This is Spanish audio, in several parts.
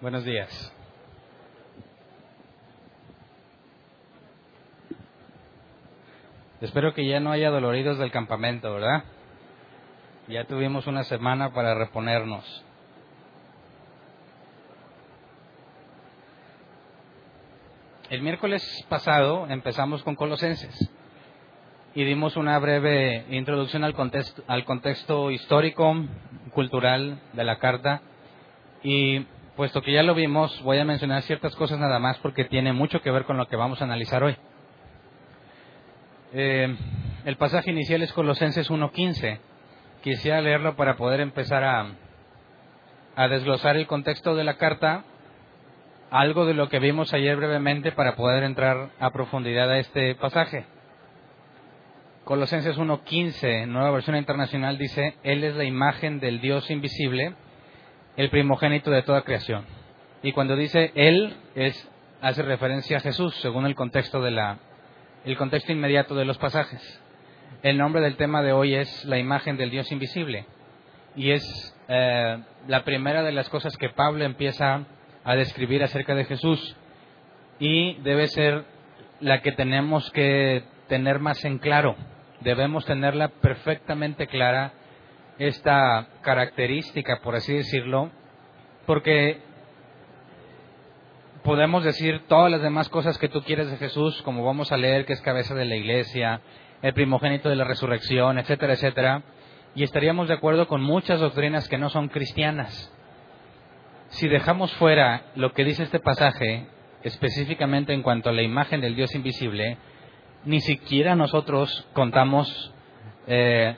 Buenos días. Espero que ya no haya doloridos del campamento, ¿verdad? Ya tuvimos una semana para reponernos. El miércoles pasado empezamos con Colosenses y dimos una breve introducción al contexto, al contexto histórico, cultural de la carta y puesto que ya lo vimos voy a mencionar ciertas cosas nada más porque tiene mucho que ver con lo que vamos a analizar hoy. Eh, el pasaje inicial es Colosenses 1.15. Quisiera leerlo para poder empezar a, a desglosar el contexto de la carta algo de lo que vimos ayer brevemente para poder entrar a profundidad a este pasaje. Colosenses 1.15, nueva versión internacional, dice, Él es la imagen del Dios invisible, el primogénito de toda creación. Y cuando dice Él, es, hace referencia a Jesús, según el contexto, de la, el contexto inmediato de los pasajes. El nombre del tema de hoy es la imagen del Dios invisible. Y es eh, la primera de las cosas que Pablo empieza a describir acerca de Jesús y debe ser la que tenemos que tener más en claro. Debemos tenerla perfectamente clara, esta característica, por así decirlo, porque podemos decir todas las demás cosas que tú quieres de Jesús, como vamos a leer que es cabeza de la iglesia, el primogénito de la resurrección, etcétera, etcétera, y estaríamos de acuerdo con muchas doctrinas que no son cristianas. Si dejamos fuera lo que dice este pasaje, específicamente en cuanto a la imagen del Dios invisible, ni siquiera nosotros contamos eh,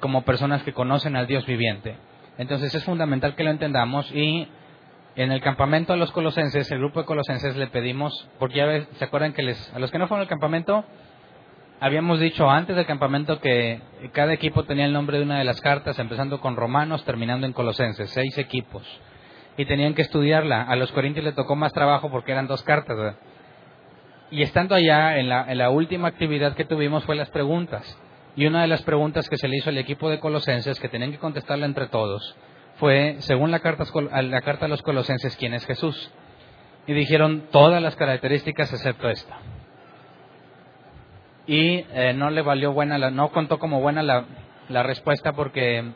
como personas que conocen al Dios viviente. Entonces es fundamental que lo entendamos y en el campamento a los colosenses, el grupo de colosenses le pedimos, porque ya se acuerdan que les, a los que no fueron al campamento, habíamos dicho antes del campamento que cada equipo tenía el nombre de una de las cartas, empezando con Romanos, terminando en Colosenses, seis equipos y tenían que estudiarla. A los corintios le tocó más trabajo porque eran dos cartas. Y estando allá, en la, en la última actividad que tuvimos fue las preguntas. Y una de las preguntas que se le hizo al equipo de colosenses, que tenían que contestarla entre todos, fue, según la carta, la carta a los colosenses, ¿quién es Jesús? Y dijeron todas las características excepto esta. Y eh, no le valió buena, la, no contó como buena la, la respuesta porque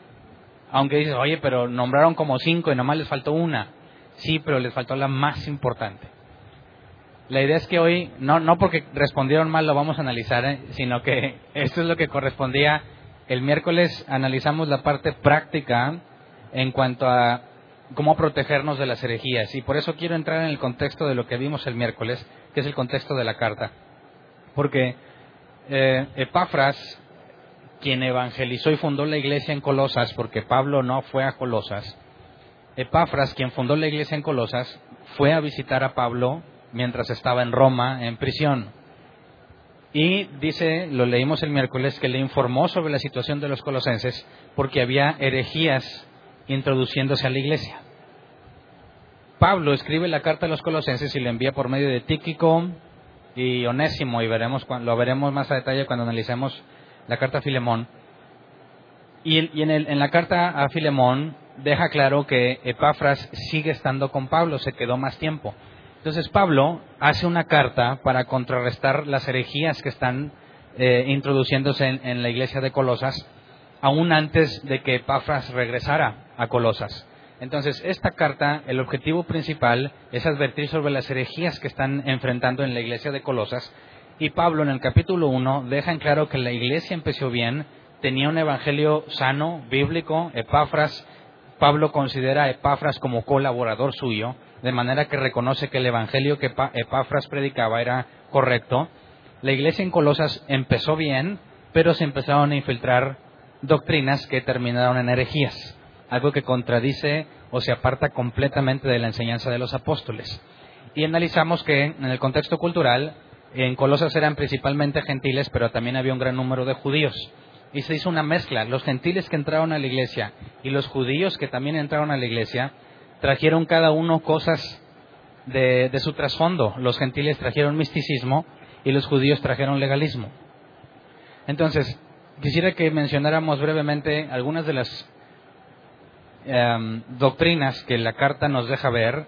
aunque dices, oye, pero nombraron como cinco y nomás les faltó una. Sí, pero les faltó la más importante. La idea es que hoy, no, no porque respondieron mal lo vamos a analizar, ¿eh? sino que esto es lo que correspondía. El miércoles analizamos la parte práctica en cuanto a cómo protegernos de las herejías. Y por eso quiero entrar en el contexto de lo que vimos el miércoles, que es el contexto de la carta. Porque eh, Epafras quien evangelizó y fundó la iglesia en Colosas, porque Pablo no fue a Colosas, Epafras, quien fundó la iglesia en Colosas, fue a visitar a Pablo mientras estaba en Roma, en prisión. Y dice, lo leímos el miércoles, que le informó sobre la situación de los colosenses porque había herejías introduciéndose a la iglesia. Pablo escribe la carta a los colosenses y la envía por medio de Tíquico y Onésimo, y veremos, lo veremos más a detalle cuando analicemos la carta a Filemón. Y, en, la carta a Filemón deja claro que Epafras sigue estando con Pablo, se quedó más tiempo. Entonces Pablo hace una carta para contrarrestar las herejías que están eh, introduciéndose en, la iglesia de Colosas, aún antes de que Epafras regresara a Colosas. Entonces, esta carta, el objetivo principal es advertir sobre las herejías que están enfrentando en la iglesia de Colosas. Y Pablo en el capítulo 1 deja en claro que la iglesia empezó bien, tenía un evangelio sano, bíblico, Epafras, Pablo considera a Epafras como colaborador suyo, de manera que reconoce que el evangelio que Epafras predicaba era correcto. La iglesia en Colosas empezó bien, pero se empezaron a infiltrar doctrinas que terminaron en herejías, algo que contradice o se aparta completamente de la enseñanza de los apóstoles. Y analizamos que en el contexto cultural en Colosas eran principalmente gentiles, pero también había un gran número de judíos. Y se hizo una mezcla. Los gentiles que entraron a la iglesia y los judíos que también entraron a la iglesia trajeron cada uno cosas de, su trasfondo. Los gentiles trajeron misticismo y los judíos trajeron legalismo. Entonces, quisiera que mencionáramos brevemente algunas de las em, doctrinas que la carta nos deja ver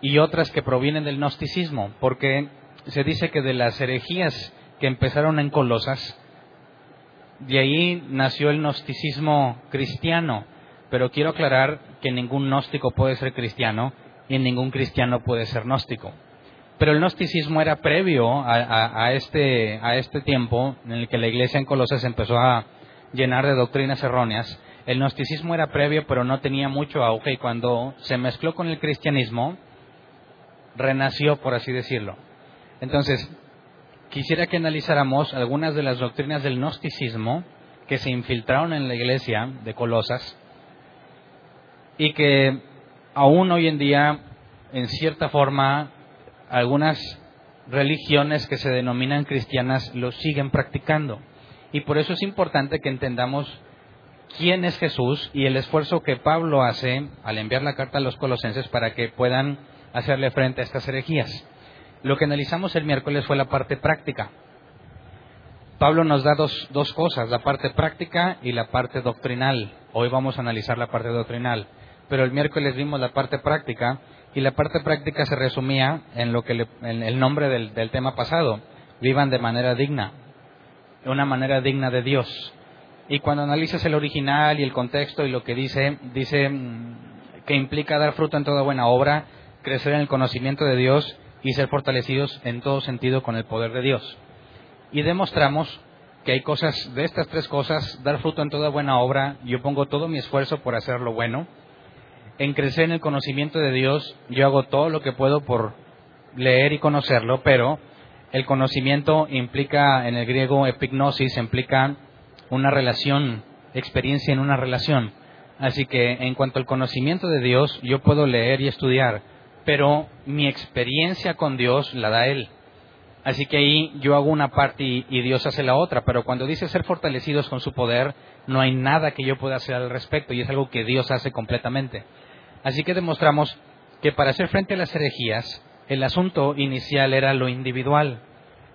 y otras que provienen del gnosticismo, porque se dice que de las herejías que empezaron en Colosas, de ahí nació el gnosticismo cristiano, pero quiero aclarar que ningún gnóstico puede ser cristiano y ningún cristiano puede ser gnóstico. Pero el gnosticismo era previo a, este, a este tiempo en el que la iglesia en Colosas empezó a llenar de doctrinas erróneas. El gnosticismo era previo, pero no tenía mucho auge y cuando se mezcló con el cristianismo, renació, por así decirlo. Entonces, quisiera que analizáramos algunas de las doctrinas del gnosticismo que se infiltraron en la iglesia de Colosas y que aún hoy en día, en cierta forma, algunas religiones que se denominan cristianas lo siguen practicando. Y por eso es importante que entendamos quién es Jesús y el esfuerzo que Pablo hace al enviar la carta a los colosenses para que puedan hacerle frente a estas herejías. Lo que analizamos el miércoles fue la parte práctica. Pablo nos da dos, dos cosas, la parte práctica y la parte doctrinal. Hoy vamos a analizar la parte doctrinal, pero el miércoles vimos la parte práctica y la parte práctica se resumía en lo que en el nombre del, del tema pasado, vivan de manera digna, una manera digna de Dios. Y cuando analizas el original y el contexto y lo que dice, dice mm, que implica dar fruto en toda buena obra, crecer en el conocimiento de Dios y ser fortalecidos en todo sentido con el poder de Dios. Y demostramos que hay cosas, de estas tres cosas, dar fruto en toda buena obra, yo pongo todo mi esfuerzo por hacer lo bueno. En crecer en el conocimiento de Dios, yo hago todo lo que puedo por leer y conocerlo, pero el conocimiento implica, en el griego epignosis, implica una relación, experiencia en una relación. Así que en cuanto al conocimiento de Dios, yo puedo leer y estudiar, pero mi experiencia con Dios la da Él. Así que ahí yo hago una parte y, Dios hace la otra, pero cuando dice ser fortalecidos con su poder, no hay nada que yo pueda hacer al respecto y es algo que Dios hace completamente. Así que demostramos que para hacer frente a las herejías, el asunto inicial era lo individual,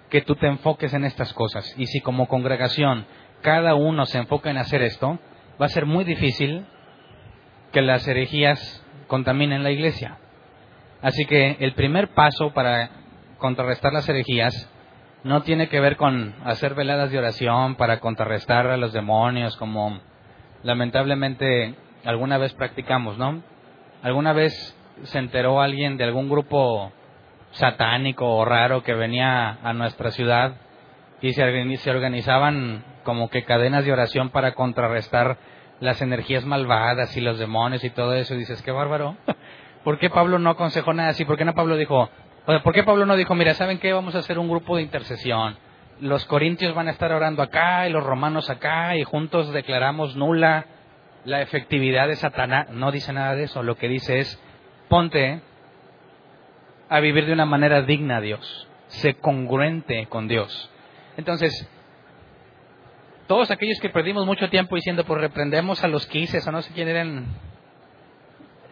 que tú te enfoques en estas cosas. Y si como congregación cada uno se enfoca en hacer esto, va a ser muy difícil que las herejías contaminen la iglesia. Así que el primer paso para contrarrestar las herejías no tiene que ver con hacer veladas de oración para contrarrestar a los demonios como lamentablemente alguna vez practicamos, ¿no? ¿Alguna vez se enteró alguien de algún grupo satánico o raro que venía a nuestra ciudad y se, organizaban como que cadenas de oración para contrarrestar las energías malvadas y los demonios y todo eso? Y dices, qué bárbaro. ¿Por qué Pablo no aconsejó nada así? ¿Por qué no Pablo dijo, ¿por qué Pablo no dijo, mira, ¿saben qué? Vamos a hacer un grupo de intercesión. Los corintios van a estar orando acá y los romanos acá y juntos declaramos nula la efectividad de Satanás. No dice nada de eso. Lo que dice es, ponte a vivir de una manera digna a Dios. Sé congruente con Dios. Entonces, todos aquellos que perdimos mucho tiempo diciendo, pues reprendemos a los quises o no sé quién eran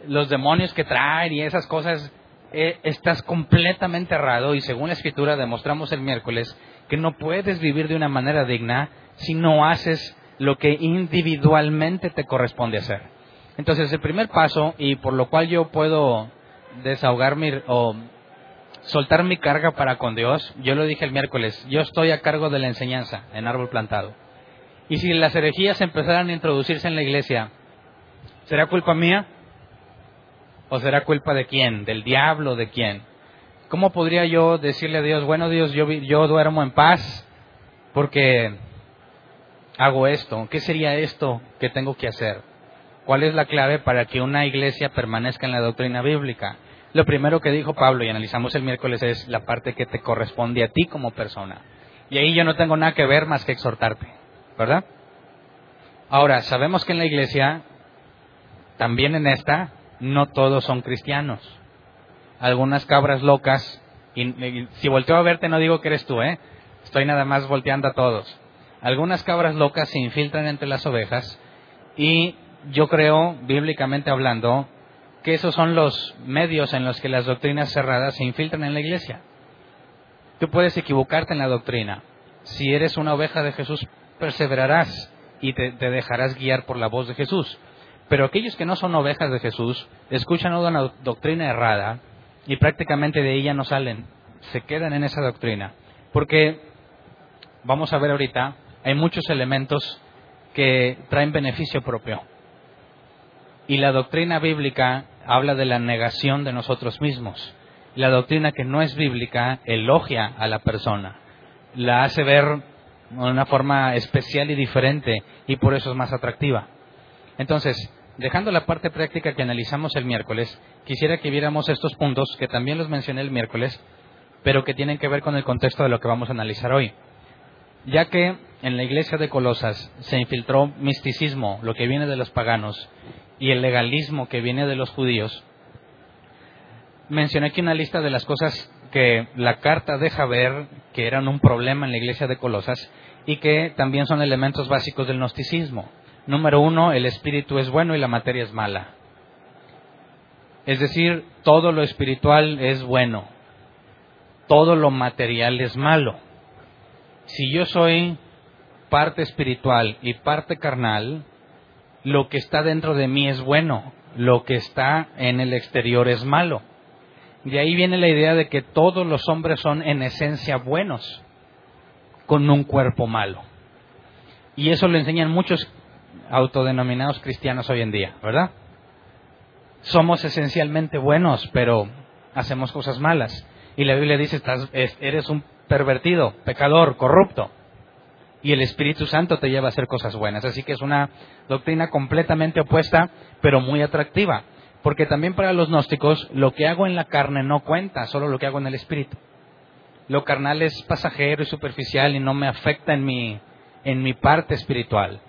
los demonios que traen y esas cosas, eh, estás completamente errado y según la escritura demostramos el miércoles que no puedes vivir de una manera digna si no haces lo que individualmente te corresponde hacer. Entonces el primer paso y por lo cual yo puedo desahogar mi o soltar mi carga para con Dios, yo lo dije el miércoles, yo estoy a cargo de la enseñanza en árbol plantado. Y si las herejías empezaran a introducirse en la iglesia, ¿será culpa mía? ¿O será culpa de quién? ¿Del diablo? ¿De quién? ¿Cómo podría yo decirle a Dios, bueno Dios, yo, yo duermo en paz porque hago esto? ¿Qué sería esto que tengo que hacer? ¿Cuál es la clave para que una iglesia permanezca en la doctrina bíblica? Lo primero que dijo Pablo, y analizamos el miércoles, es la parte que te corresponde a ti como persona. Y ahí yo no tengo nada que ver más que exhortarte, ¿verdad? Ahora, sabemos que en la iglesia, también en esta, no todos son cristianos. Algunas cabras locas, y, si volteo a verte no digo que eres tú, ¿eh? Estoy nada más volteando a todos. Algunas cabras locas se infiltran entre las ovejas y yo creo, bíblicamente hablando, que esos son los medios en los que las doctrinas cerradas se infiltran en la iglesia. Tú puedes equivocarte en la doctrina. Si eres una oveja de Jesús, perseverarás y te dejarás guiar por la voz de Jesús. Pero aquellos que no son ovejas de Jesús escuchan una doctrina errada y prácticamente de ella no salen, se quedan en esa doctrina. Porque, vamos a ver ahorita, hay muchos elementos que traen beneficio propio. Y la doctrina bíblica habla de la negación de nosotros mismos. La doctrina que no es bíblica elogia a la persona, la hace ver de una forma especial y diferente y por eso es más atractiva. Entonces, dejando la parte práctica que analizamos el miércoles, quisiera que viéramos estos puntos que también los mencioné el miércoles, pero que tienen que ver con el contexto de lo que vamos a analizar hoy. Ya que en la iglesia de Colosas se infiltró misticismo, lo que viene de los paganos, y el legalismo que viene de los judíos, mencioné aquí una lista de las cosas que la carta deja ver que eran un problema en la iglesia de Colosas y que también son elementos básicos del gnosticismo. Número uno, el espíritu es bueno y la materia es mala. Es decir, todo lo espiritual es bueno, todo lo material es malo. Si yo soy parte espiritual y parte carnal, lo que está dentro de mí es bueno, lo que está en el exterior es malo. De ahí viene la idea de que todos los hombres son en esencia buenos, con un cuerpo malo. Y eso lo enseñan muchos autodenominados cristianos hoy en día, ¿verdad? Somos esencialmente buenos, pero hacemos cosas malas. Y la Biblia dice, estás, eres un pervertido, pecador, corrupto. Y el Espíritu Santo te lleva a hacer cosas buenas. Así que es una doctrina completamente opuesta, pero muy atractiva. Porque también para los gnósticos, lo que hago en la carne no cuenta, solo lo que hago en el Espíritu. Lo carnal es pasajero y superficial y no me afecta en mi, en mi parte espiritual.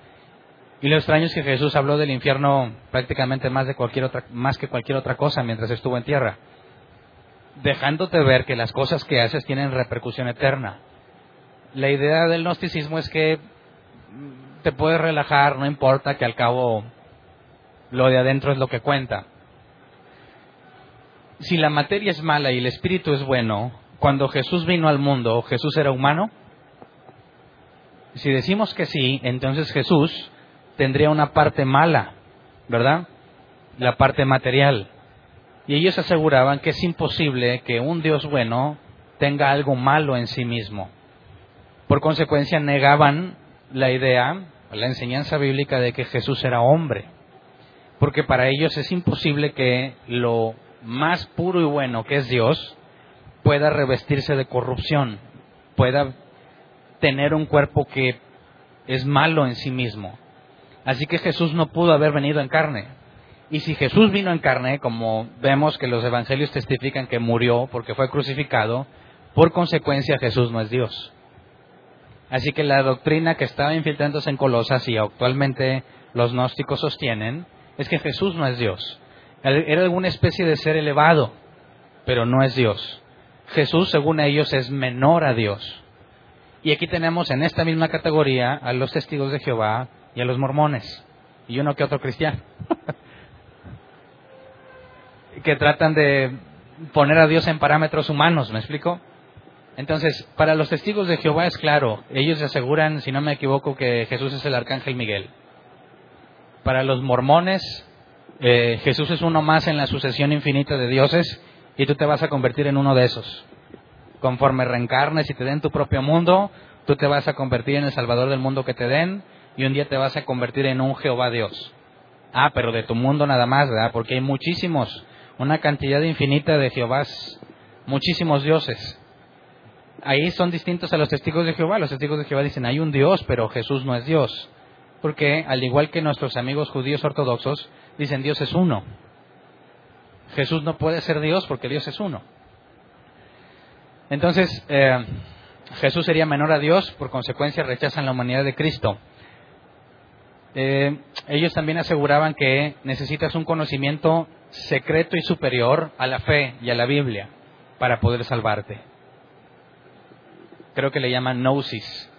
Y lo extraño es que Jesús habló del infierno prácticamente más, de cualquier otra, más que cualquier otra cosa mientras estuvo en tierra, dejándote ver que las cosas que haces tienen repercusión eterna. La idea del gnosticismo es que te puedes relajar, no importa que al cabo lo de adentro es lo que cuenta. Si la materia es mala y el espíritu es bueno, cuando Jesús vino al mundo, ¿Jesús era humano? Si decimos que sí, entonces Jesús tendría una parte mala, ¿verdad? La parte material. Y ellos aseguraban que es imposible que un Dios bueno tenga algo malo en sí mismo. Por consecuencia, negaban la idea, la enseñanza bíblica de que Jesús era hombre. Porque para ellos es imposible que lo más puro y bueno que es Dios pueda revestirse de corrupción, pueda tener un cuerpo que es malo en sí mismo. Así que Jesús no pudo haber venido en carne. Y si Jesús vino en carne, como vemos que los evangelios testifican que murió porque fue crucificado, por consecuencia Jesús no es Dios. Así que la doctrina que estaba infiltrándose en Colosas y actualmente los gnósticos sostienen es que Jesús no es Dios. Era alguna especie de ser elevado, pero no es Dios. Jesús, según ellos, es menor a Dios. Y aquí tenemos en esta misma categoría a los testigos de Jehová, y a los mormones y uno que otro cristiano que tratan de poner a Dios en parámetros humanos, ¿me explico? Entonces, para los testigos de Jehová es claro, ellos aseguran, si no me equivoco, que Jesús es el arcángel Miguel. Para los mormones, eh, Jesús es uno más en la sucesión infinita de dioses y tú te vas a convertir en uno de esos. Conforme reencarnes y te den tu propio mundo, tú te vas a convertir en el salvador del mundo que te den y un día te vas a convertir en un Jehová Dios. Ah, pero de tu mundo nada más, ¿verdad? Porque hay muchísimos, una cantidad infinita de Jehovás, muchísimos dioses. Ahí son distintos a los testigos de Jehová. Los testigos de Jehová dicen, hay un Dios, pero Jesús no es Dios. Porque, al igual que nuestros amigos judíos ortodoxos, dicen Dios es uno. Jesús no puede ser Dios porque Dios es uno. Entonces, eh, Jesús sería menor a Dios, por consecuencia rechazan la humanidad de Cristo. Eh, ellos también aseguraban que necesitas un conocimiento secreto y superior a la fe y a la Biblia para poder salvarte. Creo que le llaman gnosis.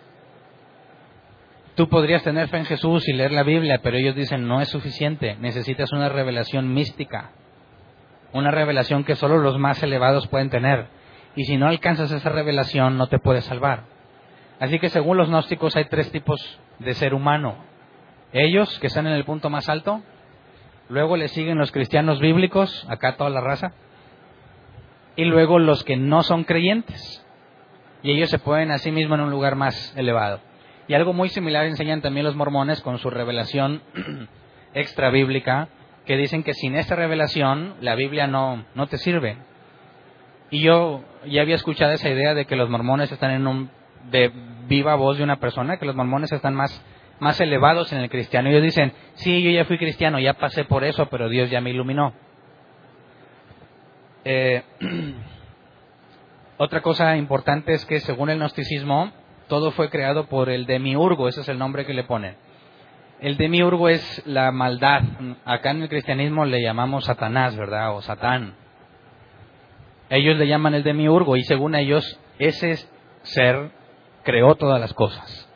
Tú podrías tener fe en Jesús y leer la Biblia, pero ellos dicen no es suficiente, necesitas una revelación mística, una revelación que solo los más elevados pueden tener. Y si no alcanzas esa revelación, no te puedes salvar. Así que según los gnósticos hay tres tipos de ser humano. Ellos, que están en el punto más alto, luego le siguen los cristianos bíblicos, acá toda la raza, y luego los que no son creyentes. Y ellos se ponen a sí mismos en un lugar más elevado. Y algo muy similar enseñan también los mormones con su revelación extra bíblica, que dicen que sin esta revelación la Biblia no, no te sirve. Y yo ya había escuchado esa idea de que los mormones están en un de viva voz de una persona, que los mormones están más, más elevados en el cristiano. Ellos dicen, sí, yo ya fui cristiano, ya pasé por eso, pero Dios ya me iluminó. Eh, otra cosa importante es que según el gnosticismo, todo fue creado por el demiurgo, ese es el nombre que le ponen. El demiurgo es la maldad. Acá en el cristianismo le llamamos Satanás, ¿verdad? O Satán. Ellos le llaman el demiurgo y según ellos ese ser creó todas las cosas.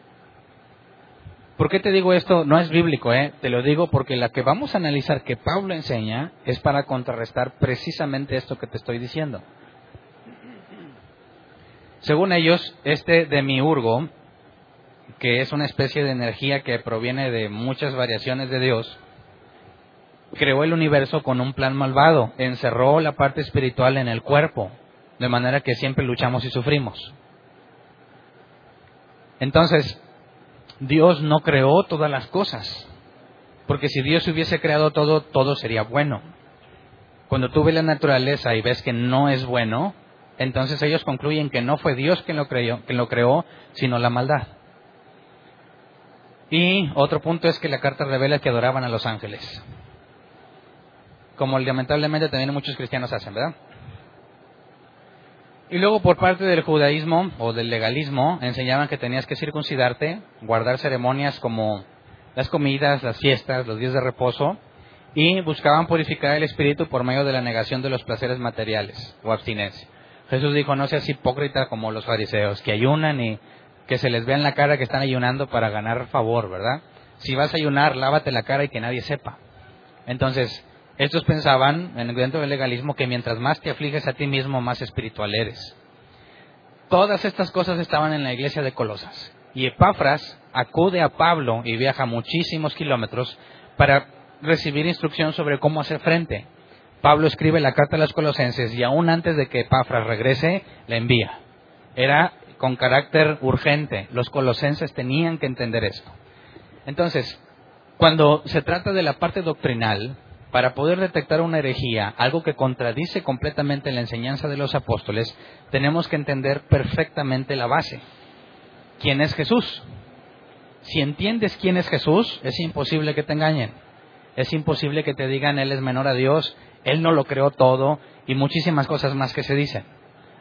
¿Por qué te digo esto? No es bíblico, ¿eh? Te lo digo porque la que vamos a analizar que Pablo enseña es para contrarrestar precisamente esto que te estoy diciendo. Según ellos, este demiurgo, que es una especie de energía que proviene de muchas variaciones de Dios, creó el universo con un plan malvado, encerró la parte espiritual en el cuerpo, de manera que siempre luchamos y sufrimos. Entonces, Dios no creó todas las cosas, porque si Dios hubiese creado todo, todo sería bueno. Cuando tú ves la naturaleza y ves que no es bueno, entonces ellos concluyen que no fue Dios quien lo, creó, quien lo creó, sino la maldad. Y otro punto es que la carta revela que adoraban a los ángeles como lamentablemente también muchos cristianos hacen, ¿verdad? Y luego por parte del judaísmo o del legalismo enseñaban que tenías que circuncidarte, guardar ceremonias como las comidas, las fiestas, los días de reposo, y buscaban purificar el espíritu por medio de la negación de los placeres materiales o abstinencia. Jesús dijo, no seas hipócrita como los fariseos, que ayunan y que se les vea en la cara que están ayunando para ganar favor, ¿verdad? Si vas a ayunar, lávate la cara y que nadie sepa. Entonces, estos pensaban, dentro del legalismo, que mientras más te afliges a ti mismo, más espiritual eres. Todas estas cosas estaban en la iglesia de Colosas. Y Epafras acude a Pablo y viaja muchísimos kilómetros para recibir instrucción sobre cómo hacer frente. Pablo escribe la carta a los colosenses y aún antes de que Epafras regrese, la envía. Era con carácter urgente. Los colosenses tenían que entender esto. Entonces, cuando se trata de la parte doctrinal, para poder detectar una herejía, algo que contradice completamente la enseñanza de los apóstoles, tenemos que entender perfectamente la base. ¿Quién es Jesús? Si entiendes quién es Jesús, es imposible que te engañen. Es imposible que te digan Él es menor a Dios, Él no lo creó todo y muchísimas cosas más que se dicen.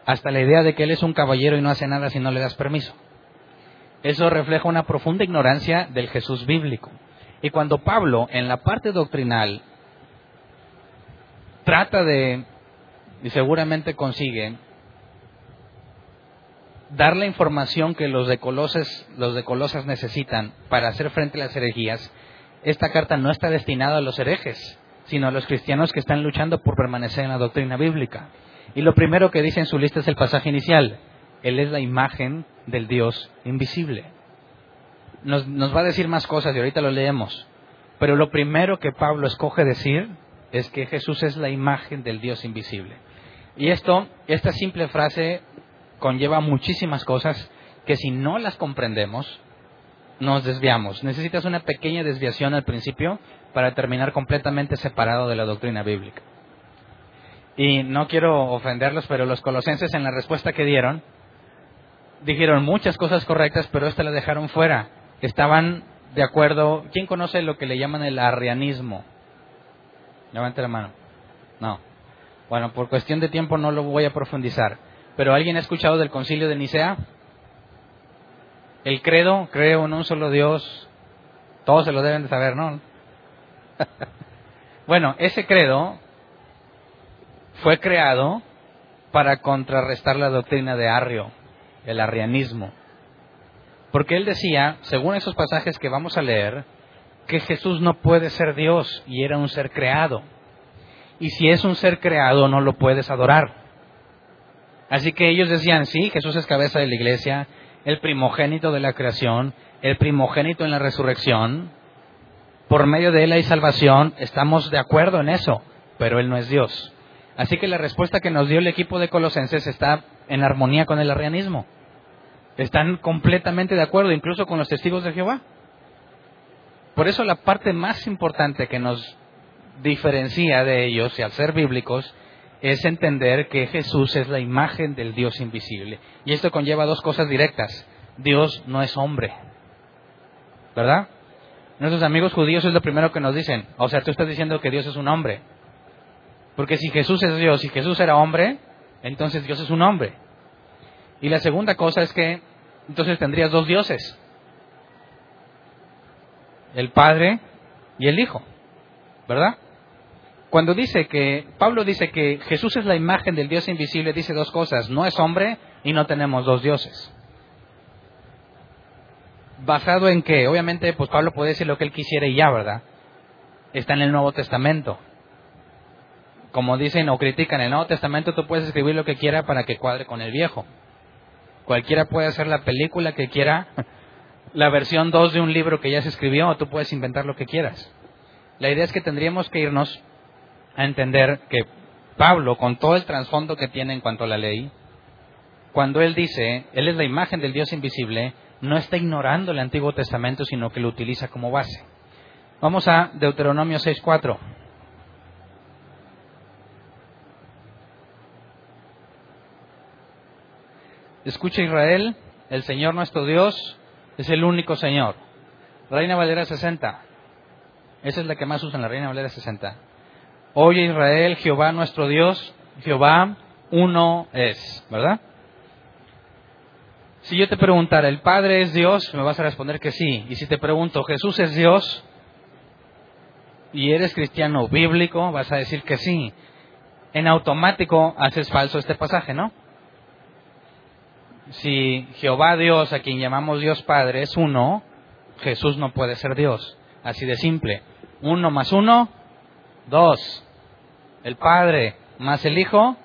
Hasta la idea de que Él es un caballero y no hace nada si no le das permiso. Eso refleja una profunda ignorancia del Jesús bíblico. Y cuando Pablo, en la parte doctrinal, trata de, y seguramente consigue, dar la información que los de Colosas, los de Colosas necesitan para hacer frente a las herejías, esta carta no está destinada a los herejes, sino a los cristianos que están luchando por permanecer en la doctrina bíblica. Y lo primero que dice en su lista es el pasaje inicial. Él es la imagen del Dios invisible. Nos, nos va a decir más cosas y ahorita lo leemos. Pero lo primero que Pablo escoge decir es que Jesús es la imagen del Dios invisible. Y esto, esta simple frase conlleva muchísimas cosas que si no las comprendemos, nos desviamos. Necesitas una pequeña desviación al principio para terminar completamente separado de la doctrina bíblica. Y no quiero ofenderlos, pero los colosenses en la respuesta que dieron, dijeron muchas cosas correctas, pero esta la dejaron fuera. Estaban de acuerdo. ¿Quién conoce lo que le llaman el arrianismo? Levante la mano. No. Bueno, por cuestión de tiempo no lo voy a profundizar. Pero ¿alguien ha escuchado del concilio de Nicea? El credo, creo en un solo Dios. Todos se lo deben de saber, ¿no? bueno, ese credo fue creado para contrarrestar la doctrina de Arrio, el arrianismo. Porque él decía, según esos pasajes que vamos a leer, que Jesús no puede ser Dios y era un ser creado. Y si es un ser creado, no lo puedes adorar. Así que ellos decían, sí, Jesús es cabeza de la iglesia, el primogénito de la creación, el primogénito en la resurrección. Por medio de él hay salvación, estamos de acuerdo en eso, pero él no es Dios. Así que la respuesta que nos dio el equipo de Colosenses está en armonía con el arrianismo. Están completamente de acuerdo, incluso con los testigos de Jehová. Por eso la parte más importante que nos diferencia de ellos, y al ser bíblicos, es entender que Jesús es la imagen del Dios invisible. Y esto conlleva dos cosas directas. Dios no es hombre. ¿Verdad? Nuestros amigos judíos es lo primero que nos dicen. O sea, tú estás diciendo que Dios es un hombre. Porque si Jesús es Dios y Jesús era hombre, entonces Dios es un hombre. Y la segunda cosa es que entonces tendrías dos dioses. El Padre y el Hijo. ¿Verdad? Cuando dice que, Pablo dice que Jesús es la imagen del Dios invisible, dice dos cosas, no es hombre y no tenemos dos dioses. ¿Basado en qué? Obviamente, pues Pablo puede decir lo que él quisiera y ya, ¿verdad? Está en el Nuevo Testamento. Como dicen o critican el Nuevo Testamento, tú puedes escribir lo que quiera para que cuadre con el viejo. Cualquiera puede hacer la película que quiera, la versión 2 de un libro que ya se escribió, o tú puedes inventar lo que quieras. La idea es que tendríamos que irnos a entender que Pablo, con todo el trasfondo que tiene en cuanto a la ley, cuando él dice, él es la imagen del Dios invisible, no está ignorando el Antiguo Testamento, sino que lo utiliza como base. Vamos a Deuteronomio 6.4. Escucha Israel, el Señor nuestro Dios es el único Señor. Reina Valera 60. Esa es la que más usan, la Reina Valera 60. Oye Israel, Jehová nuestro Dios, Jehová uno es, ¿verdad? Si yo te preguntara, ¿el Padre es Dios? Me vas a responder que sí. Y si te pregunto, ¿Jesús es Dios? Y eres cristiano bíblico, vas a decir que sí. En automático haces falso este pasaje, ¿no? Si Jehová Dios, a quien llamamos Dios Padre, es uno, Jesús no puede ser Dios. Así de simple. Uno más uno, Dos. El Padre más el Hijo.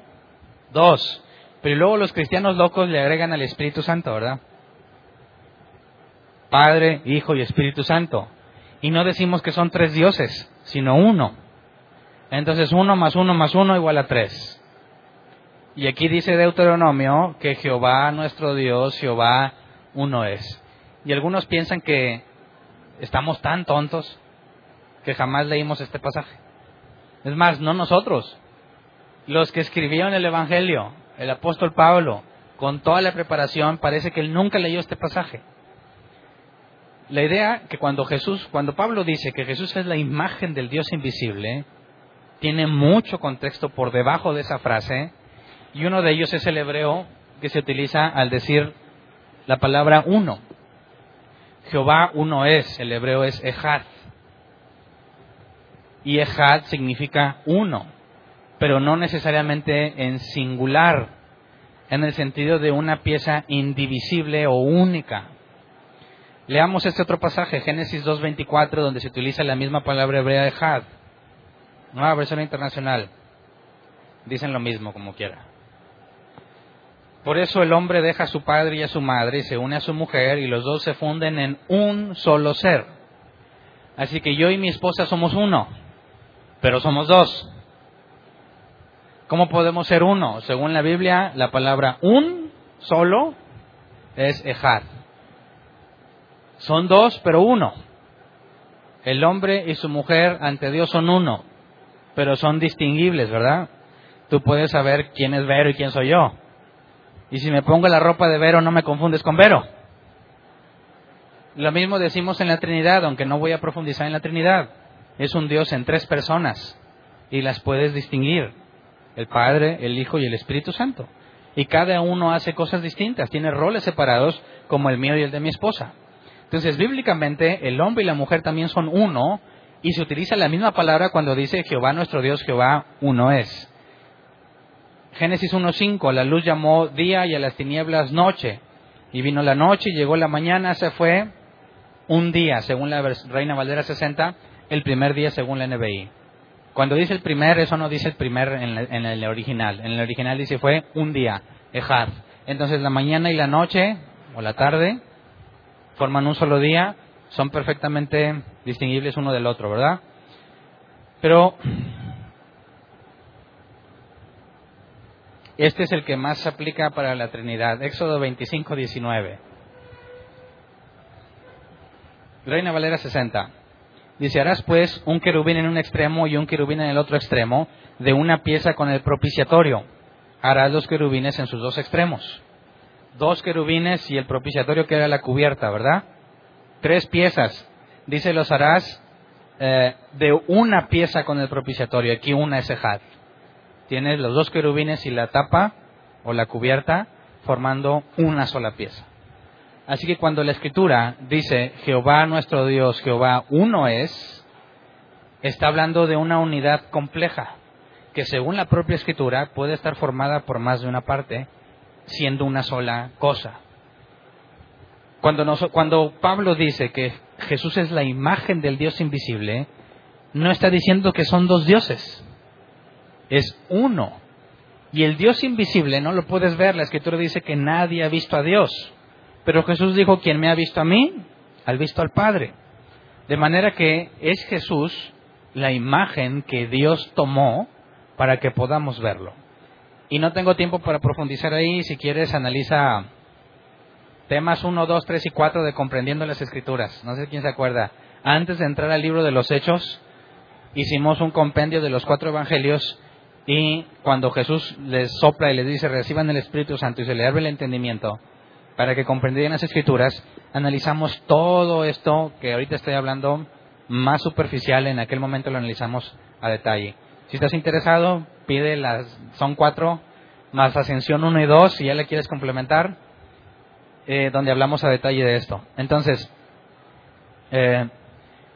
Dos. Pero luego los cristianos locos le agregan al Espíritu Santo, ¿verdad? Padre, Hijo y Espíritu Santo. Y no decimos que son tres dioses, sino uno. Entonces uno más uno más uno igual a tres. Y aquí dice Deuteronomio que Jehová nuestro Dios, Jehová uno es. Y algunos piensan que estamos tan tontos que jamás leímos este pasaje. Es más, no nosotros. Los que escribieron el Evangelio, el apóstol Pablo, con toda la preparación, parece que él nunca leyó este pasaje. La idea que cuando Jesús, cuando Pablo dice que Jesús es la imagen del Dios invisible, tiene mucho contexto por debajo de esa frase, y uno de ellos es el hebreo que se utiliza al decir la palabra uno. Jehová uno es, el hebreo es Ejad y Ejad significa uno, pero no necesariamente en singular, en el sentido de una pieza indivisible o única. Leamos este otro pasaje, Génesis 2.24, donde se utiliza la misma palabra hebrea Ejad, nueva versión internacional. Dicen lo mismo como quiera. Por eso el hombre deja a su padre y a su madre y se une a su mujer y los dos se funden en un solo ser. Así que yo y mi esposa somos uno pero somos dos. ¿Cómo podemos ser uno? Según la Biblia, la palabra un solo es ejad. Son dos, pero uno. El hombre y su mujer ante Dios son uno, pero son distinguibles, ¿verdad? Tú puedes saber quién es Vero y quién soy yo. Y si me pongo la ropa de Vero, no me confundes con Vero. Lo mismo decimos en la Trinidad, aunque no voy a profundizar en la Trinidad es un Dios en tres personas y las puedes distinguir, el Padre, el Hijo y el Espíritu Santo. Y cada uno hace cosas distintas, tiene roles separados como el mío y el de mi esposa. Entonces, bíblicamente, el hombre y la mujer también son uno y se utiliza la misma palabra cuando dice Jehová nuestro Dios, Jehová uno es. Génesis 1.5, la luz llamó día y a las tinieblas noche. Y vino la noche y llegó la mañana, se fue un día, según la Reina Valdera 60, el primer día según la NBI. Cuando dice el primer, eso no dice el primer en, el original. En el original dice fue un día, Ejad. Entonces la mañana y la noche, o la tarde, forman un solo día, son perfectamente distinguibles uno del otro, ¿verdad? Pero Este es el que más se aplica para la Trinidad. Éxodo 25, 19. Reina Valera 60. Dice, harás pues un querubín en un extremo y un querubín en el otro extremo, de una pieza con el propiciatorio. Harás los querubines en sus dos extremos. Dos querubines y el propiciatorio que era la cubierta, ¿verdad? Tres piezas. Dice, los harás eh, de una pieza con el propiciatorio. Aquí una es Ejad. Tienes los dos querubines y la tapa o la cubierta formando una sola pieza. Así que cuando la escritura dice Jehová nuestro Dios, Jehová uno es, está hablando de una unidad compleja, que según la propia escritura puede estar formada por más de una parte, siendo una sola cosa. Cuando, cuando Pablo dice que Jesús es la imagen del Dios invisible, no está diciendo que son dos dioses, es uno. Y el Dios invisible no lo puedes ver, la escritura dice que nadie ha visto a Dios. Pero Jesús dijo, quien me ha visto a mí, ha visto al Padre. De manera que es Jesús la imagen que Dios tomó para que podamos verlo. Y no tengo tiempo para profundizar ahí, si quieres analiza temas 1, 2, 3 y 4 de Comprendiendo las Escrituras. No sé quién se acuerda. Antes de entrar al libro de los Hechos, hicimos un compendio de los cuatro evangelios y cuando Jesús les sopla y les dice reciban el Espíritu Santo y se le abre el entendimiento, para que comprendieran las escrituras, analizamos todo esto que ahorita estoy hablando más superficial, en aquel momento lo analizamos a detalle. Si estás interesado, pide las, son cuatro, más Ascensión 1 y 2, si ya le quieres complementar, eh, donde hablamos a detalle de esto. Entonces, eh,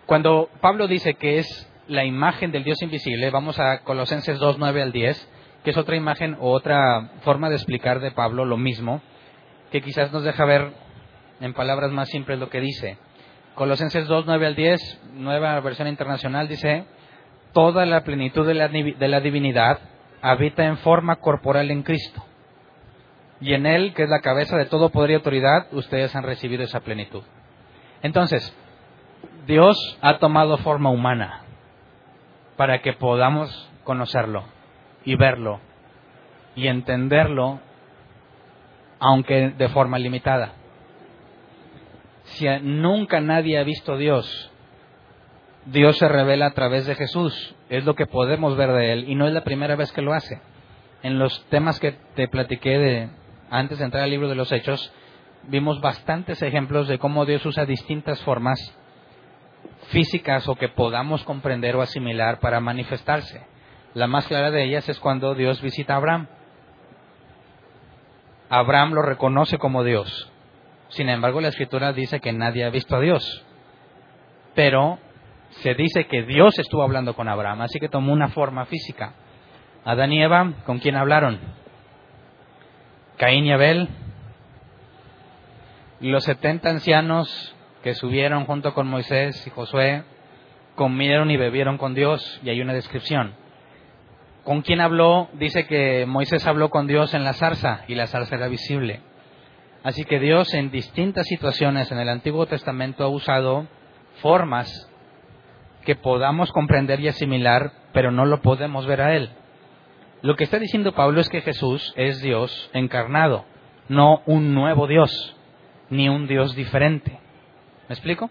cuando Pablo dice que es la imagen del Dios invisible, vamos a Colosenses 2, 9 al 10, que es otra imagen o otra forma de explicar de Pablo lo mismo que quizás nos deja ver en palabras más simples lo que dice. Colosenses 2, 9 al 10, nueva versión internacional, dice, toda la plenitud de la, de la divinidad habita en forma corporal en Cristo. Y en Él, que es la cabeza de todo poder y autoridad, ustedes han recibido esa plenitud. Entonces, Dios ha tomado forma humana para que podamos conocerlo y verlo y entenderlo aunque de forma limitada. Si nunca nadie ha visto a Dios, Dios se revela a través de Jesús, es lo que podemos ver de Él, y no es la primera vez que lo hace. En los temas que te platiqué de, antes de entrar al libro de los Hechos, vimos bastantes ejemplos de cómo Dios usa distintas formas físicas o que podamos comprender o asimilar para manifestarse. La más clara de ellas es cuando Dios visita a Abraham. Abraham lo reconoce como Dios. Sin embargo, la escritura dice que nadie ha visto a Dios. Pero se dice que Dios estuvo hablando con Abraham, así que tomó una forma física. Adán y Eva, ¿con quién hablaron? Caín y Abel. Los setenta ancianos que subieron junto con Moisés y Josué comieron y bebieron con Dios, y hay una descripción. ¿Con quién habló? Dice que Moisés habló con Dios en la zarza y la zarza era visible. Así que Dios en distintas situaciones en el Antiguo Testamento ha usado formas que podamos comprender y asimilar, pero no lo podemos ver a Él. Lo que está diciendo Pablo es que Jesús es Dios encarnado, no un nuevo Dios, ni un Dios diferente. ¿Me explico?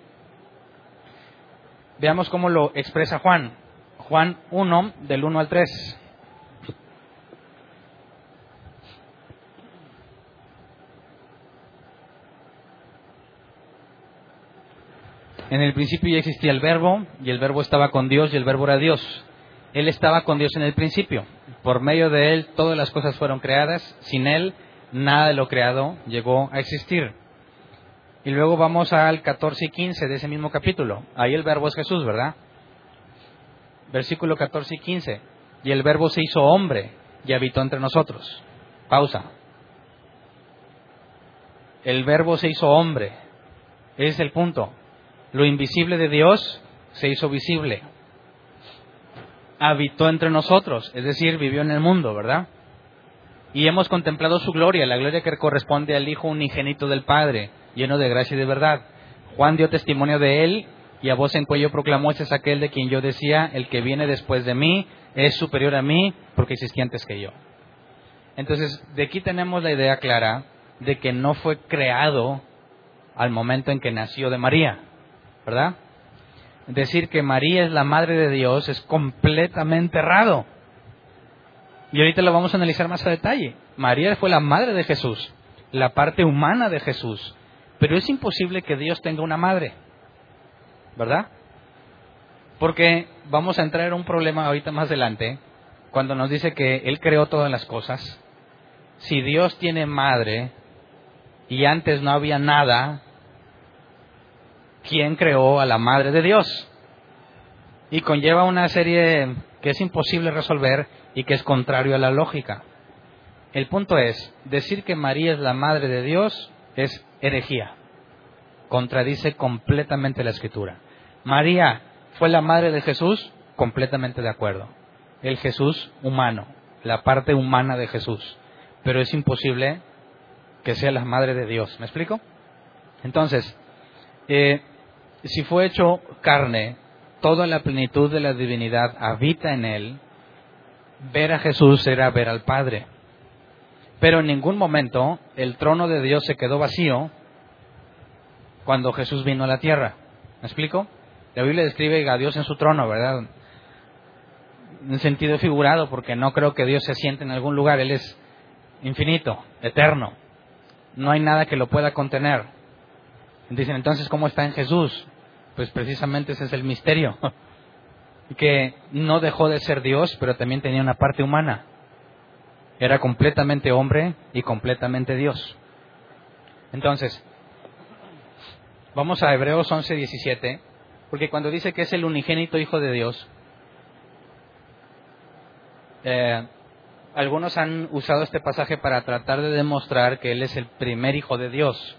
Veamos cómo lo expresa Juan. Juan 1, del 1 al 3. En el principio ya existía el verbo y el verbo estaba con Dios y el verbo era Dios. Él estaba con Dios en el principio. Por medio de Él todas las cosas fueron creadas. Sin Él nada de lo creado llegó a existir. Y luego vamos al 14 y 15 de ese mismo capítulo. Ahí el verbo es Jesús, ¿verdad? Versículo 14 y 15. Y el verbo se hizo hombre y habitó entre nosotros. Pausa. El verbo se hizo hombre. Ese es el punto. Lo invisible de Dios se hizo visible. Habitó entre nosotros, es decir, vivió en el mundo, ¿verdad? Y hemos contemplado su gloria, la gloria que corresponde al Hijo unigénito del Padre, lleno de gracia y de verdad. Juan dio testimonio de él y a voz en cuello proclamó, ese es aquel de quien yo decía, el que viene después de mí es superior a mí porque existía antes que yo. Entonces, de aquí tenemos la idea clara de que no fue creado al momento en que nació de María, ¿verdad? Decir que María es la madre de Dios es completamente errado. Y ahorita lo vamos a analizar más a detalle. María fue la madre de Jesús, la parte humana de Jesús. Pero es imposible que Dios tenga una madre, ¿verdad? Porque vamos a entrar en un problema ahorita más adelante, cuando nos dice que Él creó todas las cosas. Si Dios tiene madre y antes no había nada, quién creó a la Madre de Dios. Y conlleva una serie que es imposible resolver y que es contrario a la lógica. El punto es, decir que María es la Madre de Dios es herejía. Contradice completamente la escritura. María fue la Madre de Jesús, completamente de acuerdo. El Jesús humano, la parte humana de Jesús. Pero es imposible que sea la Madre de Dios. ¿Me explico? Entonces, eh, si fue hecho carne, toda la plenitud de la divinidad habita en él, ver a Jesús era ver al Padre. Pero en ningún momento el trono de Dios se quedó vacío cuando Jesús vino a la tierra. ¿Me explico? La Biblia describe a Dios en su trono, ¿verdad? En sentido figurado, porque no creo que Dios se siente en algún lugar. Él es infinito, eterno. No hay nada que lo pueda contener. Dicen entonces, ¿cómo está en Jesús? Pues precisamente ese es el misterio. que no dejó de ser Dios, pero también tenía una parte humana. Era completamente hombre y completamente Dios. Entonces, vamos a Hebreos 11, 17, porque cuando dice que es el unigénito Hijo de Dios, eh, algunos han usado este pasaje para tratar de demostrar que Él es el primer Hijo de Dios.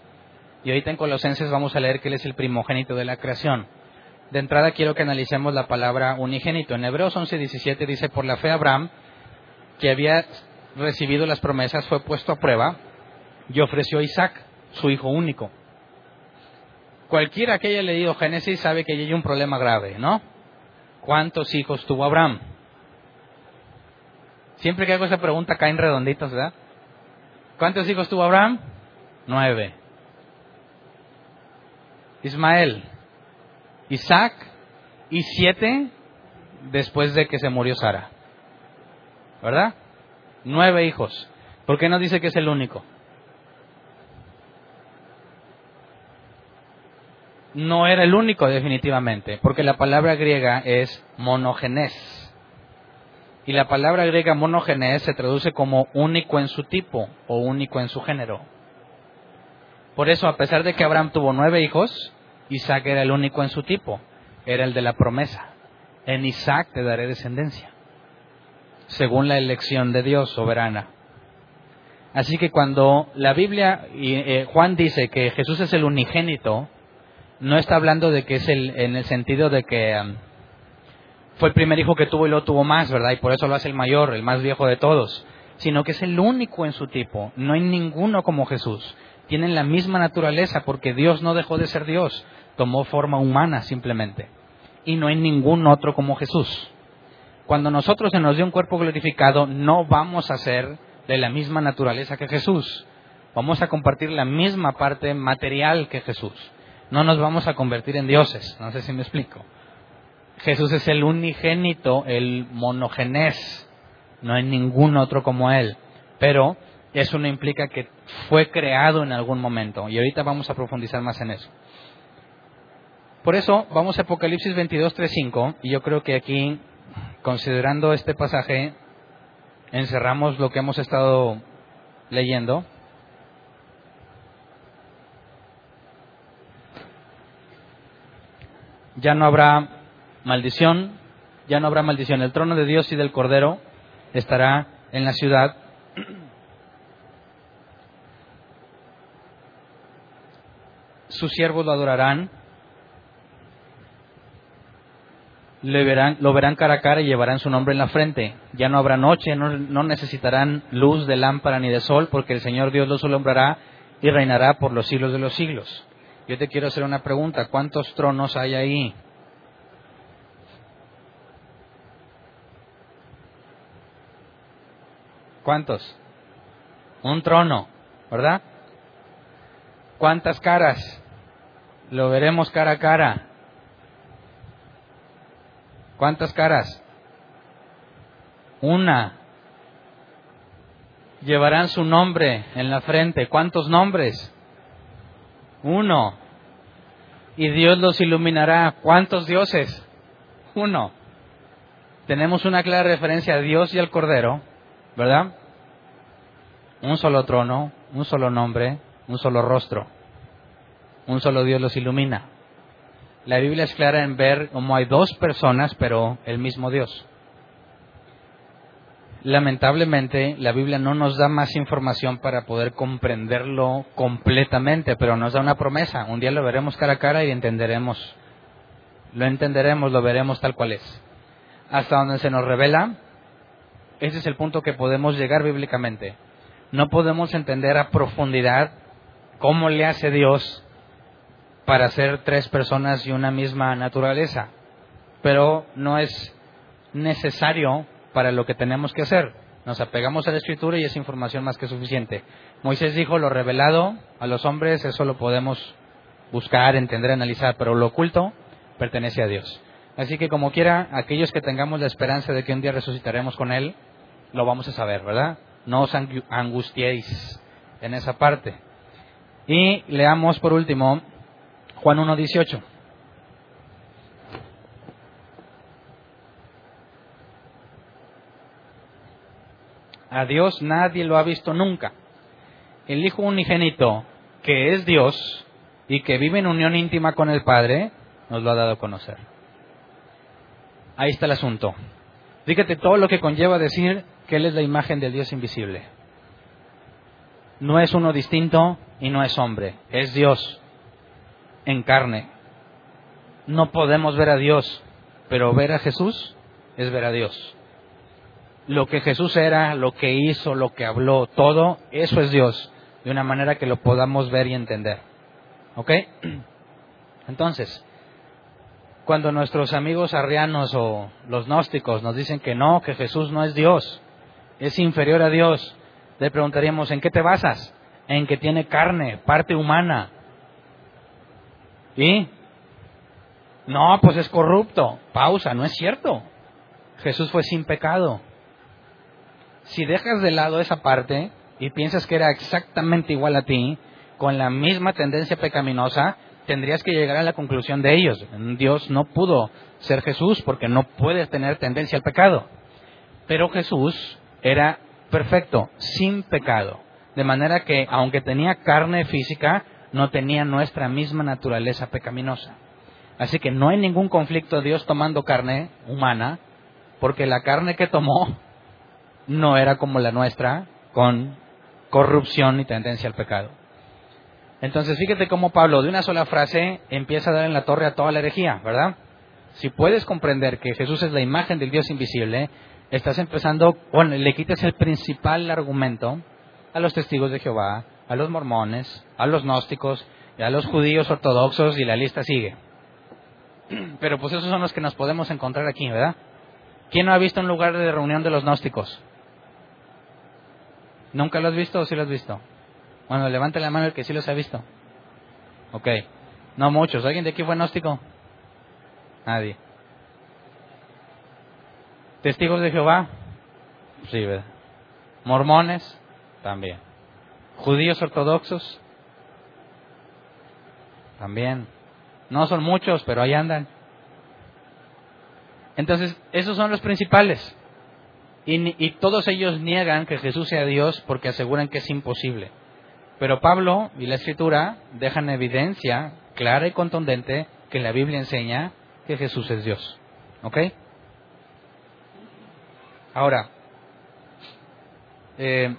Y ahorita en Colosenses vamos a leer que Él es el primogénito de la creación. De entrada quiero que analicemos la palabra unigénito. En Hebreos 11:17 dice, por la fe Abraham, que había recibido las promesas, fue puesto a prueba y ofreció a Isaac, su hijo único. Cualquiera que haya leído Génesis sabe que hay un problema grave, ¿no? ¿Cuántos hijos tuvo Abraham? Siempre que hago esa pregunta caen redonditos, ¿verdad? ¿Cuántos hijos tuvo Abraham? Nueve. Ismael, Isaac y siete después de que se murió Sara. ¿Verdad? Nueve hijos. ¿Por qué no dice que es el único? No era el único definitivamente, porque la palabra griega es monogenes. Y la palabra griega monogenes se traduce como único en su tipo o único en su género. Por eso, a pesar de que Abraham tuvo nueve hijos, Isaac era el único en su tipo, era el de la promesa. En Isaac te daré descendencia, según la elección de Dios soberana. Así que cuando la Biblia, y eh, Juan dice que Jesús es el unigénito, no está hablando de que es el, en el sentido de que um, fue el primer hijo que tuvo y lo tuvo más, ¿verdad? Y por eso lo hace el mayor, el más viejo de todos, sino que es el único en su tipo. No hay ninguno como Jesús tienen la misma naturaleza porque Dios no dejó de ser Dios, tomó forma humana simplemente. Y no hay ningún otro como Jesús. Cuando nosotros se nos dio un cuerpo glorificado, no vamos a ser de la misma naturaleza que Jesús. Vamos a compartir la misma parte material que Jesús. No nos vamos a convertir en dioses. No sé si me explico. Jesús es el unigénito, el monogenés. No hay ningún otro como Él. Pero eso no implica que fue creado en algún momento. Y ahorita vamos a profundizar más en eso. Por eso vamos a Apocalipsis 22, 3, 5. Y yo creo que aquí, considerando este pasaje, encerramos lo que hemos estado leyendo. Ya no habrá maldición, ya no habrá maldición. El trono de Dios y del Cordero estará en la ciudad sus siervos lo adorarán, verán, lo verán cara a cara y llevarán su nombre en la frente. Ya no habrá noche, no, no necesitarán luz de lámpara ni de sol, porque el Señor Dios los alumbrará y reinará por los siglos de los siglos. Yo te quiero hacer una pregunta, ¿cuántos tronos hay ahí? ¿Cuántos? Un trono, ¿verdad? ¿Cuántas caras? Lo veremos cara a cara. ¿Cuántas caras? Una. Llevarán su nombre en la frente. ¿Cuántos nombres? Uno. Y Dios los iluminará. ¿Cuántos dioses? Uno. Tenemos una clara referencia a Dios y al Cordero, ¿verdad? Un solo trono, un solo nombre, un solo rostro. Un solo Dios los ilumina. La Biblia es clara en ver cómo hay dos personas, pero el mismo Dios. Lamentablemente, la Biblia no nos da más información para poder comprenderlo completamente, pero nos da una promesa. Un día lo veremos cara a cara y entenderemos. Lo entenderemos, lo veremos tal cual es. Hasta donde se nos revela, ese es el punto que podemos llegar bíblicamente. No podemos entender a profundidad cómo le hace Dios para ser tres personas y una misma naturaleza, pero no es necesario para lo que tenemos que hacer. Nos apegamos a la escritura y es información más que suficiente. Moisés dijo, lo revelado a los hombres, eso lo podemos buscar, entender, analizar, pero lo oculto pertenece a Dios. Así que como quiera, aquellos que tengamos la esperanza de que un día resucitaremos con Él, lo vamos a saber, ¿verdad? No os angustiéis en esa parte. Y leamos por último Juan 1.18. A Dios nadie lo ha visto nunca. El Hijo unigénito, que es Dios y que vive en unión íntima con el Padre, nos lo ha dado a conocer. Ahí está el asunto. Fíjate todo lo que conlleva decir que Él es la imagen del Dios invisible. No es uno distinto y no es hombre, es Dios en carne. No podemos ver a Dios, pero ver a Jesús es ver a Dios lo que Jesús era, lo que hizo, lo que habló, todo, eso es Dios, de una manera que lo podamos ver y entender. ¿Ok? Entonces, cuando nuestros amigos arrianos o los gnósticos nos dicen que no, que Jesús no es Dios, es inferior a Dios, le preguntaríamos, ¿en qué te basas? En que tiene carne, parte humana. ¿Y? No, pues es corrupto. Pausa, no es cierto. Jesús fue sin pecado si dejas de lado esa parte y piensas que era exactamente igual a ti, con la misma tendencia pecaminosa, tendrías que llegar a la conclusión de ellos. Dios no pudo ser Jesús porque no puede tener tendencia al pecado. Pero Jesús era perfecto, sin pecado. De manera que, aunque tenía carne física, no tenía nuestra misma naturaleza pecaminosa. Así que no hay ningún conflicto Dios tomando carne humana, porque la carne que tomó no era como la nuestra, con corrupción y tendencia al pecado. Entonces, fíjate cómo Pablo, de una sola frase, empieza a dar en la torre a toda la herejía, ¿verdad? Si puedes comprender que Jesús es la imagen del Dios invisible, estás empezando, bueno, le quitas el principal argumento a los testigos de Jehová, a los mormones, a los gnósticos, y a los judíos ortodoxos, y la lista sigue. Pero pues esos son los que nos podemos encontrar aquí, ¿verdad? ¿Quién no ha visto un lugar de reunión de los gnósticos? ¿Nunca lo has visto o sí lo has visto? Bueno, levante la mano el que sí los ha visto. Ok. No muchos. ¿Alguien de aquí fue gnóstico? Nadie. ¿Testigos de Jehová? Sí, ¿verdad? ¿Mormones? También. ¿Judíos ortodoxos? También. No son muchos, pero ahí andan. Entonces, esos son los principales. Y, todos ellos niegan que Jesús sea Dios porque aseguran que es imposible. Pero Pablo y la Escritura dejan evidencia clara y contundente que la Biblia enseña que Jesús es Dios. ¿Ok? Ahora, eh,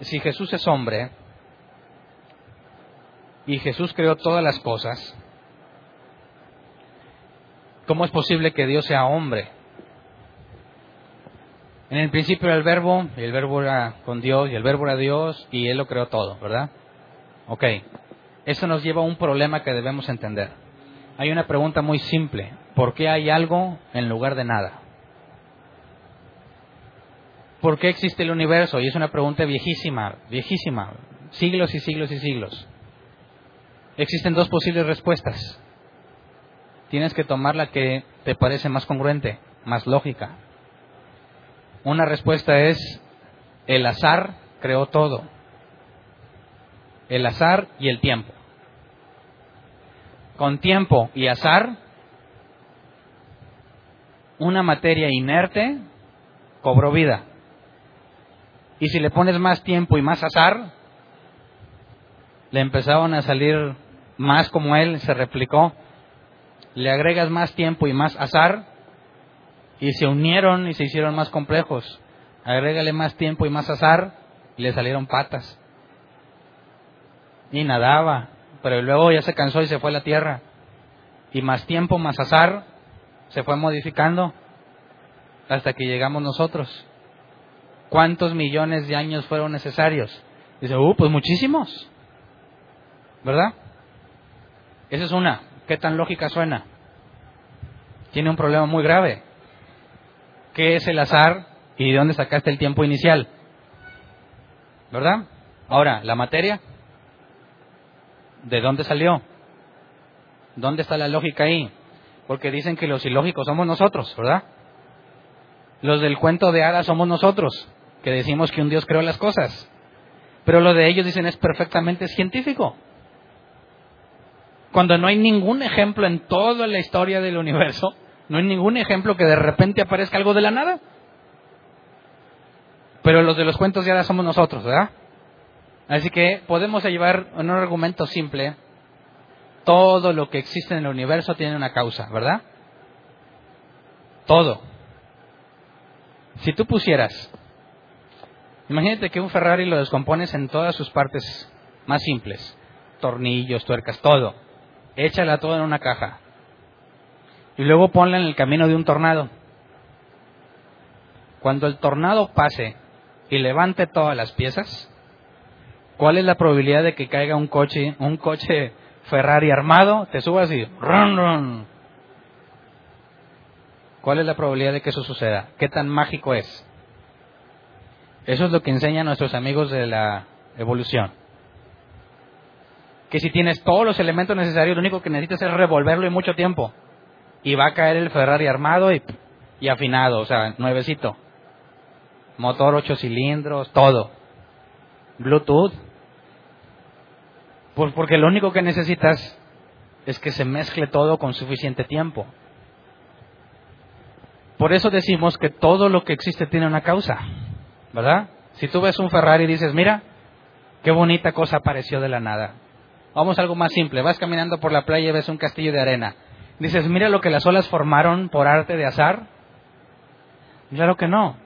si Jesús es hombre y Jesús creó todas las cosas, ¿cómo es posible que Dios sea hombre? En el principio era el verbo, y el verbo era con Dios, y el verbo era Dios, y Él lo creó todo, ¿verdad? Ok. Eso nos lleva a un problema que debemos entender. Hay una pregunta muy simple. ¿Por qué hay algo en lugar de nada? ¿Por qué existe el universo? Y es una pregunta viejísima, viejísima, siglos y siglos y siglos. Existen dos posibles respuestas. Tienes que tomar la que te parece más congruente, más lógica. Una respuesta es, el azar creó todo. El azar y el tiempo. Con tiempo y azar, una materia inerte cobró vida. Y si le pones más tiempo y más azar, le empezaron a salir más como él, se replicó. Le agregas más tiempo y más azar, y se unieron y se hicieron más complejos. Agrégale más tiempo y más azar, y le salieron patas. Y nadaba, pero luego ya se cansó y se fue a la tierra. Y más tiempo, más azar, se fue modificando hasta que llegamos nosotros. ¿Cuántos millones de años fueron necesarios? Dice, uh, pues muchísimos. ¿Verdad? Esa es una. ¿Qué tan lógica suena? Tiene un problema muy grave. ¿Qué es el azar y de dónde sacaste el tiempo inicial? ¿Verdad? Ahora, la materia. ¿De dónde salió? ¿Dónde está la lógica ahí? Porque dicen que los ilógicos somos nosotros, ¿verdad? Los del cuento de hadas somos nosotros que decimos que un Dios creó las cosas. Pero lo de ellos dicen es perfectamente científico. Cuando no hay ningún ejemplo en toda la historia del universo, no hay ningún ejemplo que de repente aparezca algo de la nada. Pero los de los cuentos hadas somos nosotros, ¿verdad? Así que podemos llevar en un argumento simple, todo lo que existe en el universo tiene una causa, ¿verdad? Todo. Si tú pusieras Imagínate que un Ferrari lo descompones en todas sus partes más simples, tornillos, tuercas, todo. Échala todo en una caja. Y luego ponla en el camino de un tornado. Cuando el tornado pase y levante todas las piezas, ¿cuál es la probabilidad de que caiga un coche, un coche Ferrari armado, te subas y run, run? ¿Cuál es la probabilidad de que eso suceda? ¿Qué tan mágico es? Eso es lo que enseñan nuestros amigos de la evolución. Que si tienes todos los elementos necesarios, lo único que necesitas es revolverlo en mucho tiempo. Y va a caer el Ferrari armado y, y afinado, o sea, nuevecito. Motor ocho cilindros, todo. Bluetooth. Pues porque lo único que necesitas es que se mezcle todo con suficiente tiempo. Por eso decimos que todo lo que existe tiene una causa. ¿Verdad? Si tú ves un Ferrari y dices, mira, qué bonita cosa apareció de la nada. Vamos a algo más simple, vas caminando por la playa y ves un castillo de arena. Dices, mira lo que las olas formaron por arte de azar. Claro que no.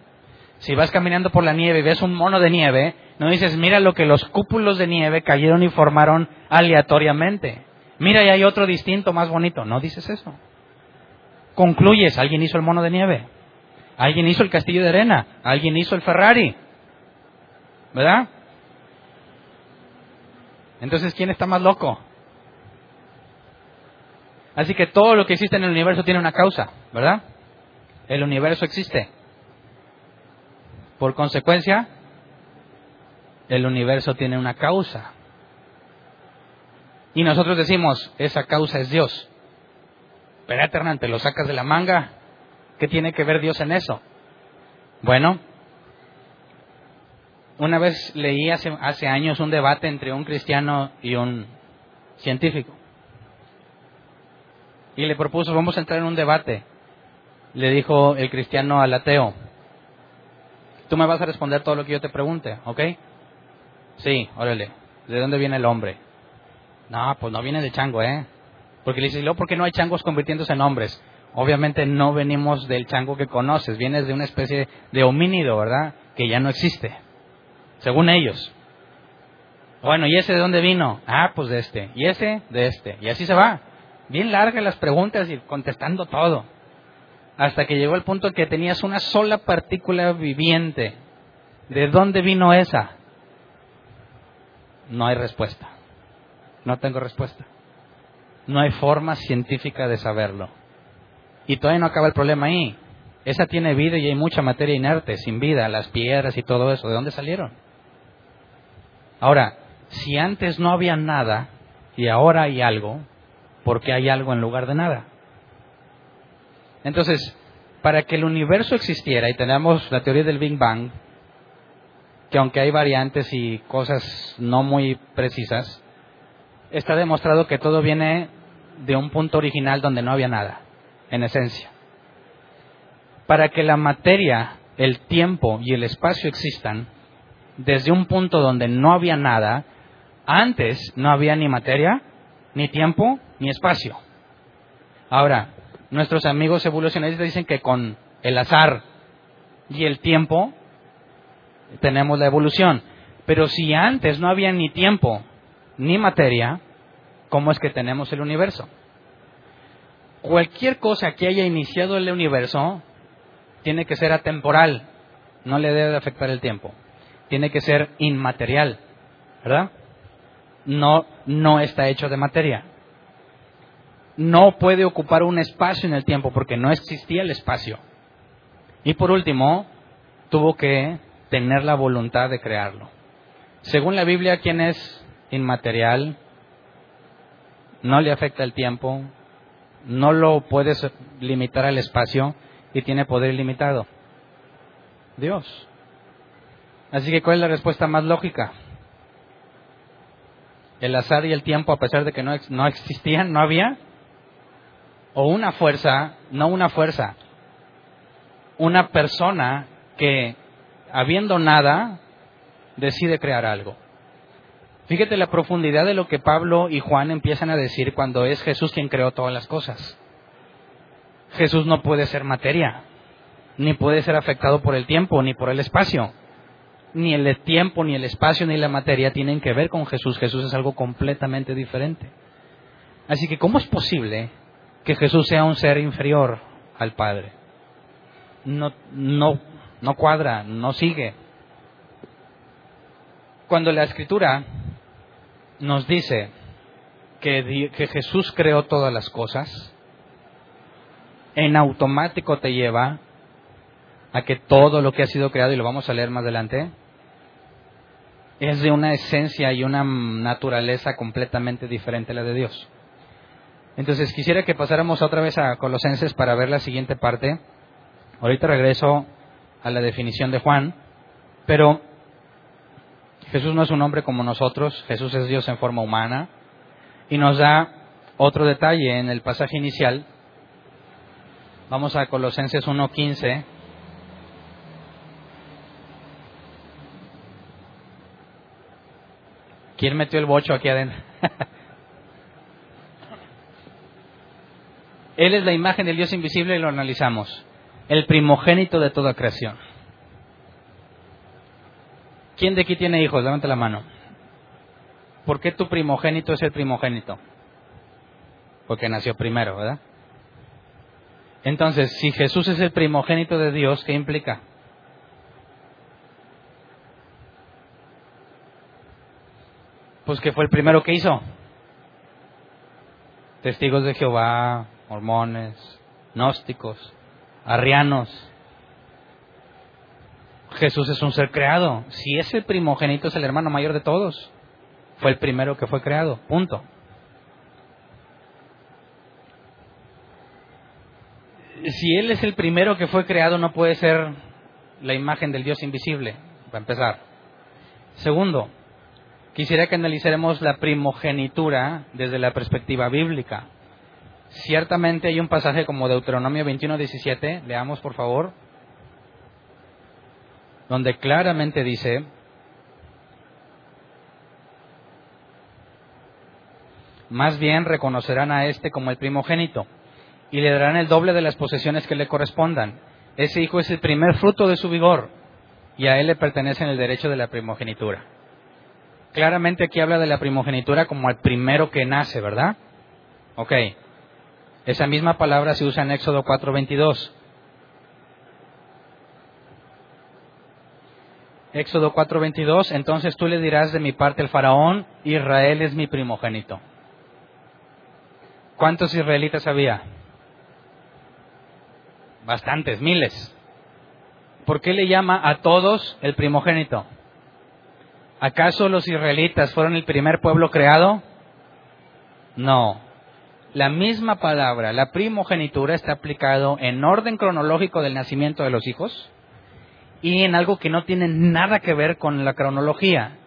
Si vas caminando por la nieve y ves un mono de nieve, no dices, mira lo que los cúpulos de nieve cayeron y formaron aleatoriamente. Mira, y hay otro distinto, más bonito. No dices eso. Concluyes, alguien hizo el mono de nieve. Alguien hizo el castillo de arena, alguien hizo el Ferrari. ¿Verdad? Entonces, ¿quién está más loco? Así que todo lo que existe en el universo tiene una causa, ¿verdad? El universo existe. Por consecuencia, el universo tiene una causa. Y nosotros decimos, esa causa es Dios. Pero Hernán, te lo sacas de la manga. ¿Qué tiene que ver Dios en eso? Bueno, una vez leí hace, hace años un debate entre un cristiano y un científico. Y le propuso, vamos a entrar en un debate. Le dijo el cristiano al ateo, tú me vas a responder todo lo que yo te pregunte, ¿ok? Sí, órale. ¿De dónde viene el hombre? No, pues no viene de chango, ¿eh? Porque le dice, ¿y por qué no hay changos convirtiéndose en hombres? Obviamente no venimos del chango que conoces, vienes de una especie de homínido, ¿verdad? Que ya no existe, según ellos. Bueno, ¿y ese de dónde vino? Ah, pues de este. ¿Y ese? De este. Y así se va. Bien largas las preguntas y contestando todo. Hasta que llegó el punto que tenías una sola partícula viviente. ¿De dónde vino esa? No hay respuesta. No tengo respuesta. No hay forma científica de saberlo. Y todavía no acaba el problema ahí. Esa tiene vida y hay mucha materia inerte, sin vida, las piedras y todo eso. ¿De dónde salieron? Ahora, si antes no había nada y ahora hay algo, ¿por qué hay algo en lugar de nada? Entonces, para que el universo existiera, y tenemos la teoría del Big Bang, que aunque hay variantes y cosas no muy precisas, está demostrado que todo viene de un punto original donde no había nada, en esencia. Para que la materia, el tiempo y el espacio existan, desde un punto donde no había nada, antes no había ni materia, ni tiempo, ni espacio. Ahora, nuestros amigos evolucionistas dicen que con el azar y el tiempo tenemos la evolución. Pero si antes no había ni tiempo ni materia, ¿cómo es que tenemos el universo? Cualquier cosa que haya iniciado el universo tiene que ser atemporal, no le debe afectar el tiempo. Tiene que ser inmaterial, ¿verdad? No, no está hecho de materia. No puede ocupar un espacio en el tiempo porque no existía el espacio. Y por último, tuvo que tener la voluntad de crearlo. Según la Biblia, ¿quién es inmaterial? No le afecta el tiempo, no lo puedes limitar al espacio y tiene poder ilimitado. Dios. Así que, ¿cuál es la respuesta más lógica? El azar y el tiempo, a pesar de que no, no existían, no había. O una fuerza, no una fuerza, una persona que, habiendo nada, decide crear algo. Fíjate la profundidad de lo que Pablo y Juan empiezan a decir cuando es Jesús quien creó todas las cosas. Jesús no puede ser materia, ni puede ser afectado por el tiempo, ni por el espacio. Ni el tiempo, ni el espacio, ni la materia tienen que ver con Jesús. Jesús es algo completamente diferente. Así que, ¿cómo es posible que Jesús sea un ser inferior al Padre? No, no, no cuadra, no sigue. Cuando la Escritura nos dice que, Jesús creó todas las cosas, en automático te lleva a que todo lo que ha sido creado, y lo vamos a leer más adelante, es de una esencia y una naturaleza completamente diferente a la de Dios. Entonces quisiera que pasáramos otra vez a Colosenses para ver la siguiente parte. Ahorita regreso a la definición de Juan, pero Jesús no es un hombre como nosotros, Jesús es Dios en forma humana y nos da otro detalle en el pasaje inicial Vamos a Colosenses 1.15. ¿Quién metió el bocho aquí adentro? Él es la imagen del Dios invisible y lo analizamos. El primogénito de toda creación. ¿Quién de aquí tiene hijos? Levanta la mano. ¿Por qué tu primogénito es el primogénito? Porque nació primero, ¿verdad? Entonces, si Jesús es el primogénito de Dios, ¿qué implica? Pues que fue el primero que hizo. Testigos de Jehová, mormones, gnósticos, arrianos. Jesús es un ser creado. Si es el primogénito, es el hermano mayor de todos. Fue el primero que fue creado. Punto. si Él es el primero que fue creado, no puede ser la imagen del Dios invisible, para empezar. Segundo, quisiera que analicemos la primogenitura desde la perspectiva bíblica. Ciertamente hay un pasaje como Deuteronomio 21:17, leamos por favor, donde claramente dice, más bien reconocerán a este como el primogénito y le darán el doble de las posesiones que le correspondan. Ese hijo es el primer fruto de su vigor y a él le pertenece el derecho de la primogenitura. Claramente aquí habla de la primogenitura como el primero que nace, ¿verdad? Ok. Esa misma palabra se usa en Éxodo 4:22. Éxodo 4:22, entonces tú le dirás de mi parte al faraón, Israel es mi primogénito. ¿Cuántos israelitas había? bastantes, miles. ¿Por qué le llama a todos el primogénito? ¿Acaso los israelitas fueron el primer pueblo creado? No. La misma palabra, la primogenitura, está aplicado en orden cronológico del nacimiento de los hijos y en algo que no tiene nada que ver con la cronología,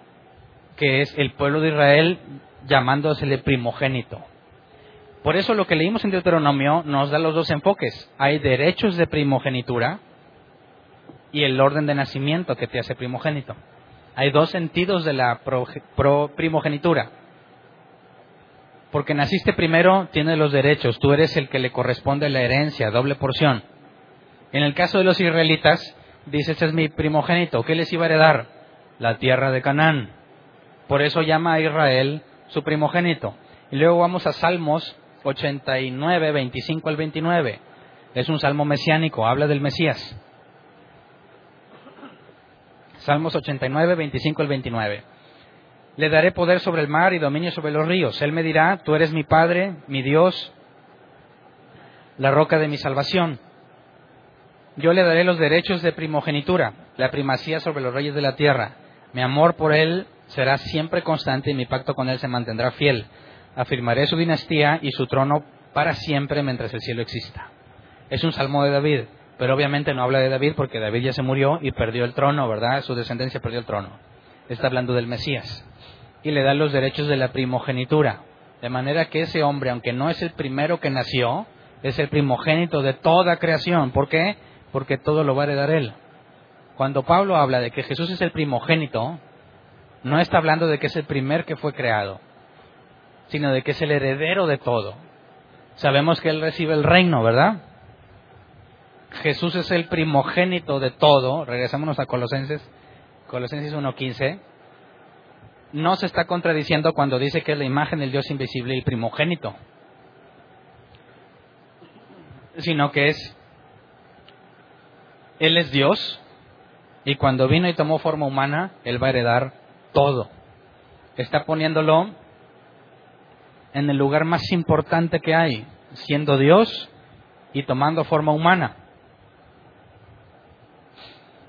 que es el pueblo de Israel llamándosele primogénito. Por eso lo que leímos en Deuteronomio nos da los dos enfoques. Hay derechos de primogenitura y el orden de nacimiento que te hace primogénito. Hay dos sentidos de la primogenitura. Porque naciste primero, tienes los derechos, tú eres el que le corresponde la herencia, doble porción. En el caso de los israelitas, dice, este es mi primogénito, ¿qué les iba a heredar? La tierra de Canaán. Por eso llama a Israel su primogénito. Y luego vamos a Salmos 89, 25 al 29. Es un salmo mesiánico, habla del Mesías. Salmos 89, 25 al 29. Le daré poder sobre el mar y dominio sobre los ríos. Él me dirá, tú eres mi Padre, mi Dios, la roca de mi salvación. Yo le daré los derechos de primogenitura, la primacía sobre los reyes de la tierra. Mi amor por él será siempre constante y mi pacto con él se mantendrá fiel. Afirmaré su dinastía y su trono para siempre mientras el cielo exista. Es un salmo de David, pero obviamente no habla de David porque David ya se murió y perdió el trono, ¿verdad? Su descendencia perdió el trono. Está hablando del Mesías. Y le da los derechos de la primogenitura. De manera que ese hombre, aunque no es el primero que nació, es el primogénito de toda creación. ¿Por qué? Porque todo lo va a heredar Él. Cuando Pablo habla de que Jesús es el primogénito, no está hablando de que es el primer que fue creado, sino de que es el heredero de todo. Sabemos que Él recibe el reino, ¿verdad? Jesús es el primogénito de todo. Regresámonos a Colosenses, Colosenses 1.15. No se está contradiciendo cuando dice que es la imagen del Dios invisible y primogénito, sino que es él es Dios y cuando vino y tomó forma humana, Él va a heredar todo. Está poniéndolo en el lugar más importante que hay, siendo Dios y tomando forma humana.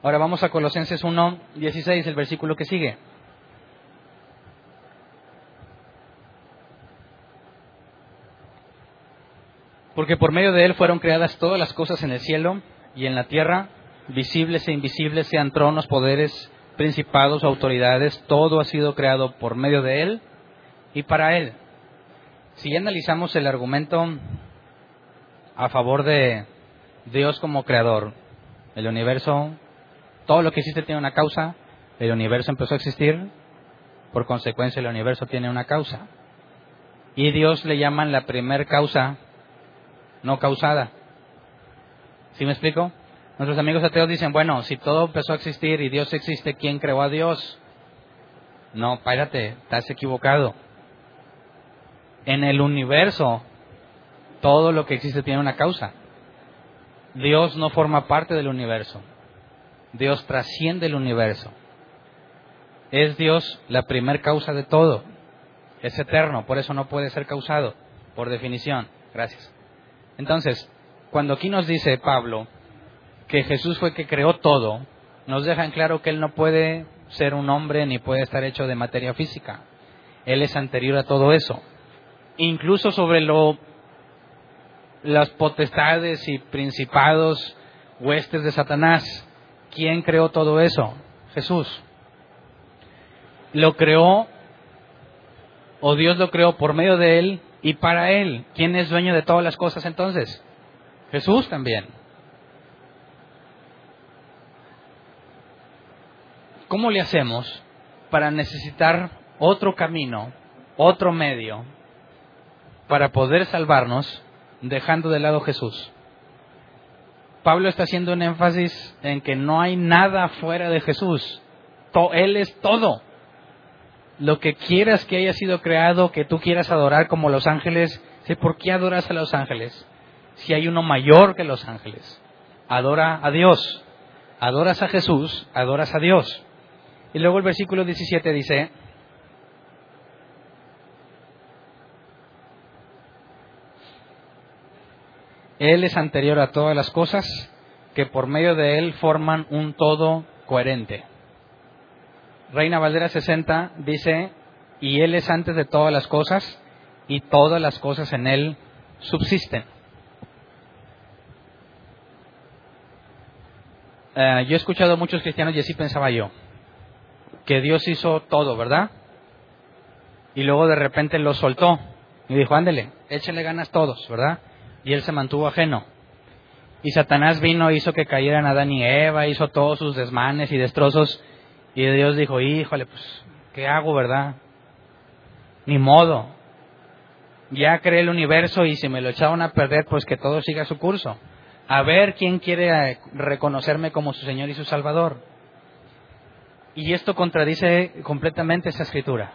Ahora vamos a Colosenses 1, 16, el versículo que sigue. Porque por medio de Él fueron creadas todas las cosas en el cielo y en la tierra, visibles e invisibles, sean tronos, poderes, principados, autoridades, todo ha sido creado por medio de Él y para Él. Si analizamos el argumento a favor de Dios como creador, el universo, todo lo que existe tiene una causa, el universo empezó a existir, por consecuencia el universo tiene una causa. Y Dios le llaman la primer causa no causada. ¿Sí me explico? Nuestros amigos ateos dicen, bueno, si todo empezó a existir y Dios existe, ¿quién creó a Dios? No, espérate, estás equivocado. En el universo, todo lo que existe tiene una causa. Dios no forma parte del universo. Dios trasciende el universo. Es Dios la primer causa de todo. Es eterno, por eso no puede ser causado, por definición. Gracias. Entonces, cuando aquí nos dice Pablo, que Jesús fue que creó todo, nos deja en claro que Él no puede ser un hombre ni puede estar hecho de materia física. Él es anterior a todo eso. Incluso sobre lo, las potestades y principados, huestes de Satanás. ¿Quién creó todo eso? Jesús. Lo creó, o Dios lo creó por medio de Él y para Él. ¿Quién es dueño de todas las cosas entonces? Jesús también. ¿Cómo le hacemos para necesitar otro camino, otro medio, para poder salvarnos dejando de lado Jesús? Pablo está haciendo un énfasis en que no hay nada fuera de Jesús. Él es todo. Lo que quieras que haya sido creado, que tú quieras adorar como los ángeles, ¿por qué adoras a los ángeles? Si hay uno mayor que los ángeles. Adora a Dios. Adoras a Jesús, adoras a Dios. Y luego el versículo 17 dice, Él es anterior a todas las cosas, que por medio de Él forman un todo coherente. Reina Valdera 60 dice, y Él es antes de todas las cosas, y todas las cosas en Él subsisten. Eh, yo he escuchado a muchos cristianos y así pensaba yo, que Dios hizo todo, ¿verdad? Y luego de repente lo soltó y dijo, ándele, échenle ganas todos, ¿verdad? Y él se mantuvo ajeno. Y Satanás vino, hizo que cayeran Adán y Eva, hizo todos sus desmanes y destrozos. Y Dios dijo, híjole, pues, ¿qué hago, verdad? Ni modo. Ya creé el universo y si me lo echaron a perder, pues que todo siga su curso. A ver quién quiere reconocerme como su Señor y su Salvador. Y esto contradice completamente esa escritura.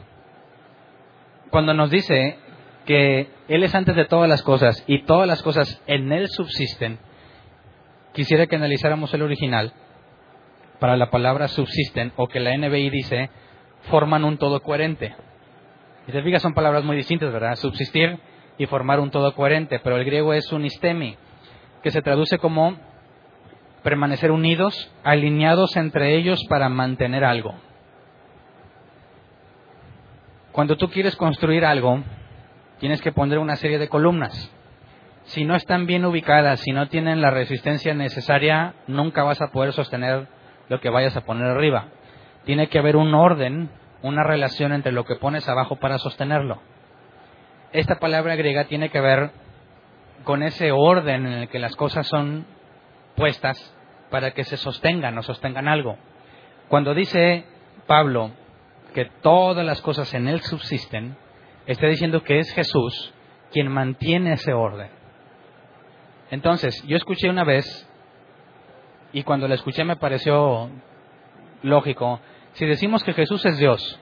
Cuando nos dice que Él es antes de todas las cosas y todas las cosas en Él subsisten, quisiera que analizáramos el original para la palabra subsisten o que la NBI dice forman un todo coherente. Y te fijas, son palabras muy distintas, ¿verdad? Subsistir y formar un todo coherente, pero el griego es un istemi, que se traduce como permanecer unidos, alineados entre ellos para mantener algo. Cuando tú quieres construir algo, tienes que poner una serie de columnas. Si no están bien ubicadas, si no tienen la resistencia necesaria, nunca vas a poder sostener lo que vayas a poner arriba. Tiene que haber un orden, una relación entre lo que pones abajo para sostenerlo. Esta palabra griega tiene que ver con ese orden en el que las cosas son puestas para que se sostengan o sostengan algo. Cuando dice Pablo que todas las cosas en él subsisten, está diciendo que es Jesús quien mantiene ese orden. Entonces, yo escuché una vez, y cuando la escuché me pareció lógico, si decimos que Jesús es Dios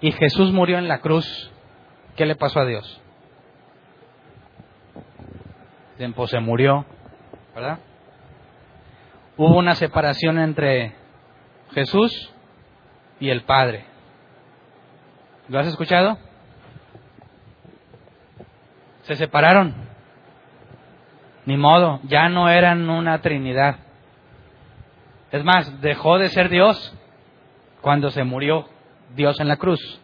y Jesús murió en la cruz, ¿qué le pasó a Dios? Pues se murió, ¿verdad? Hubo una separación entre Jesús y el Padre. ¿Lo has escuchado? Se separaron. Ni modo, ya no eran una Trinidad. Es más, dejó de ser Dios cuando se murió Dios en la cruz.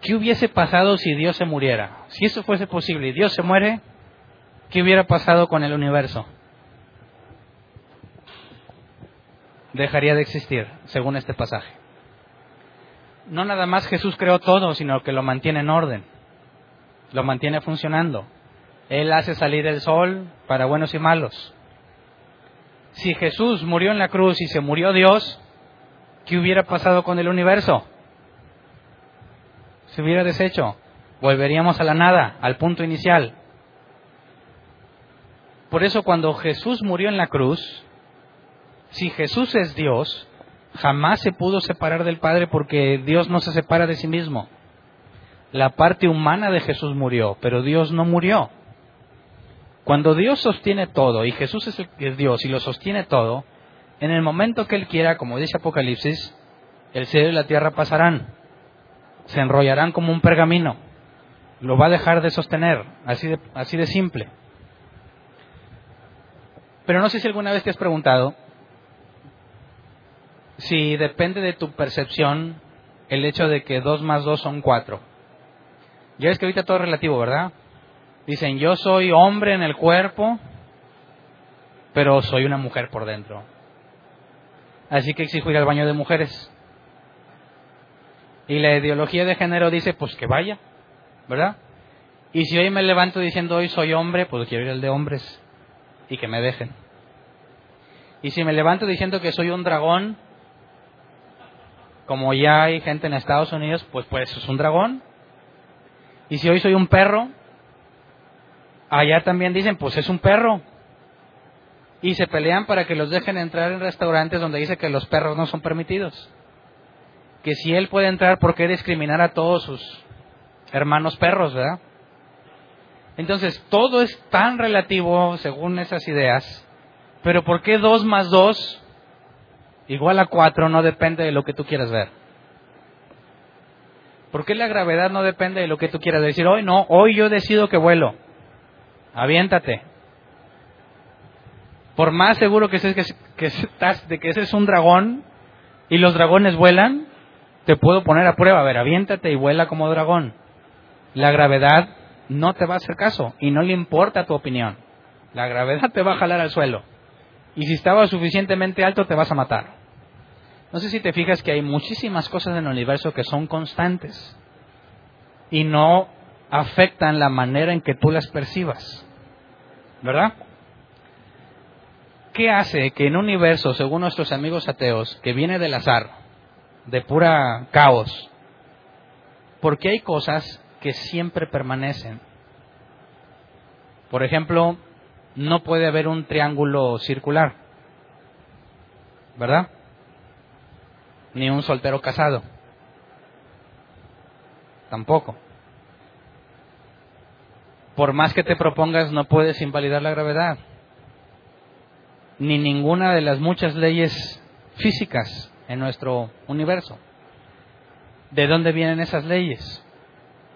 ¿Qué hubiese pasado si Dios se muriera? Si eso fuese posible y Dios se muere, ¿qué hubiera pasado con el universo? Dejaría de existir, según este pasaje. No nada más Jesús creó todo, sino que lo mantiene en orden, lo mantiene funcionando. Él hace salir el sol para buenos y malos. Si Jesús murió en la cruz y se murió Dios, ¿qué hubiera pasado con el universo? Se hubiera deshecho. Volveríamos a la nada, al punto inicial. Por eso cuando Jesús murió en la cruz, si Jesús es Dios, jamás se pudo separar del Padre porque Dios no se separa de sí mismo. La parte humana de Jesús murió, pero Dios no murió. Cuando Dios sostiene todo y Jesús es, el, Dios y lo sostiene todo, en el momento que Él quiera, como dice Apocalipsis, el cielo y la tierra pasarán, se enrollarán como un pergamino, lo va a dejar de sostener, así de, así de simple. Pero no sé si alguna vez te has preguntado si depende de tu percepción el hecho de que dos más dos son cuatro. Ya es que ahorita todo es relativo, ¿verdad? Dicen, yo soy hombre en el cuerpo, pero soy una mujer por dentro. Así que exijo ir al baño de mujeres. Y la ideología de género dice, pues que vaya, ¿verdad? Y si hoy me levanto diciendo hoy soy hombre, pues quiero ir al de hombres y que me dejen. Y si me levanto diciendo que soy un dragón, como ya hay gente en Estados Unidos, pues pues es un dragón. Y si hoy soy un perro, allá también dicen, pues es un perro. Y se pelean para que los dejen entrar en restaurantes donde dice que los perros no son permitidos. Que si él puede entrar, ¿por qué discriminar a todos sus hermanos perros, verdad? Entonces, todo es tan relativo según esas ideas, pero ¿por qué dos más dos igual a 4 no depende de lo que tú quieras ver. ¿Por qué la gravedad no depende de lo que tú quieras decir? Hoy no, hoy yo decido que vuelo. aviéntate. Por más seguro que estés que, estás de que ese es un dragón y los dragones vuelan, te puedo poner a prueba. A ver, aviéntate y vuela como dragón. La gravedad no te va a hacer caso y no le importa tu opinión. La gravedad te va a jalar al suelo. Y si estaba suficientemente alto, te vas a matar. No sé si te fijas que hay muchísimas cosas en el universo que son constantes y no afectan la manera en que tú las percibas. ¿Verdad? ¿Qué hace que en un universo, según nuestros amigos ateos, que viene del azar, de pura caos, porque hay cosas que siempre permanecen? Por ejemplo, no puede haber un triángulo circular, ¿verdad? Ni un soltero casado, tampoco. Por más que te propongas, no puedes invalidar la gravedad, ni ninguna de las muchas leyes físicas en nuestro universo. ¿De dónde vienen esas leyes?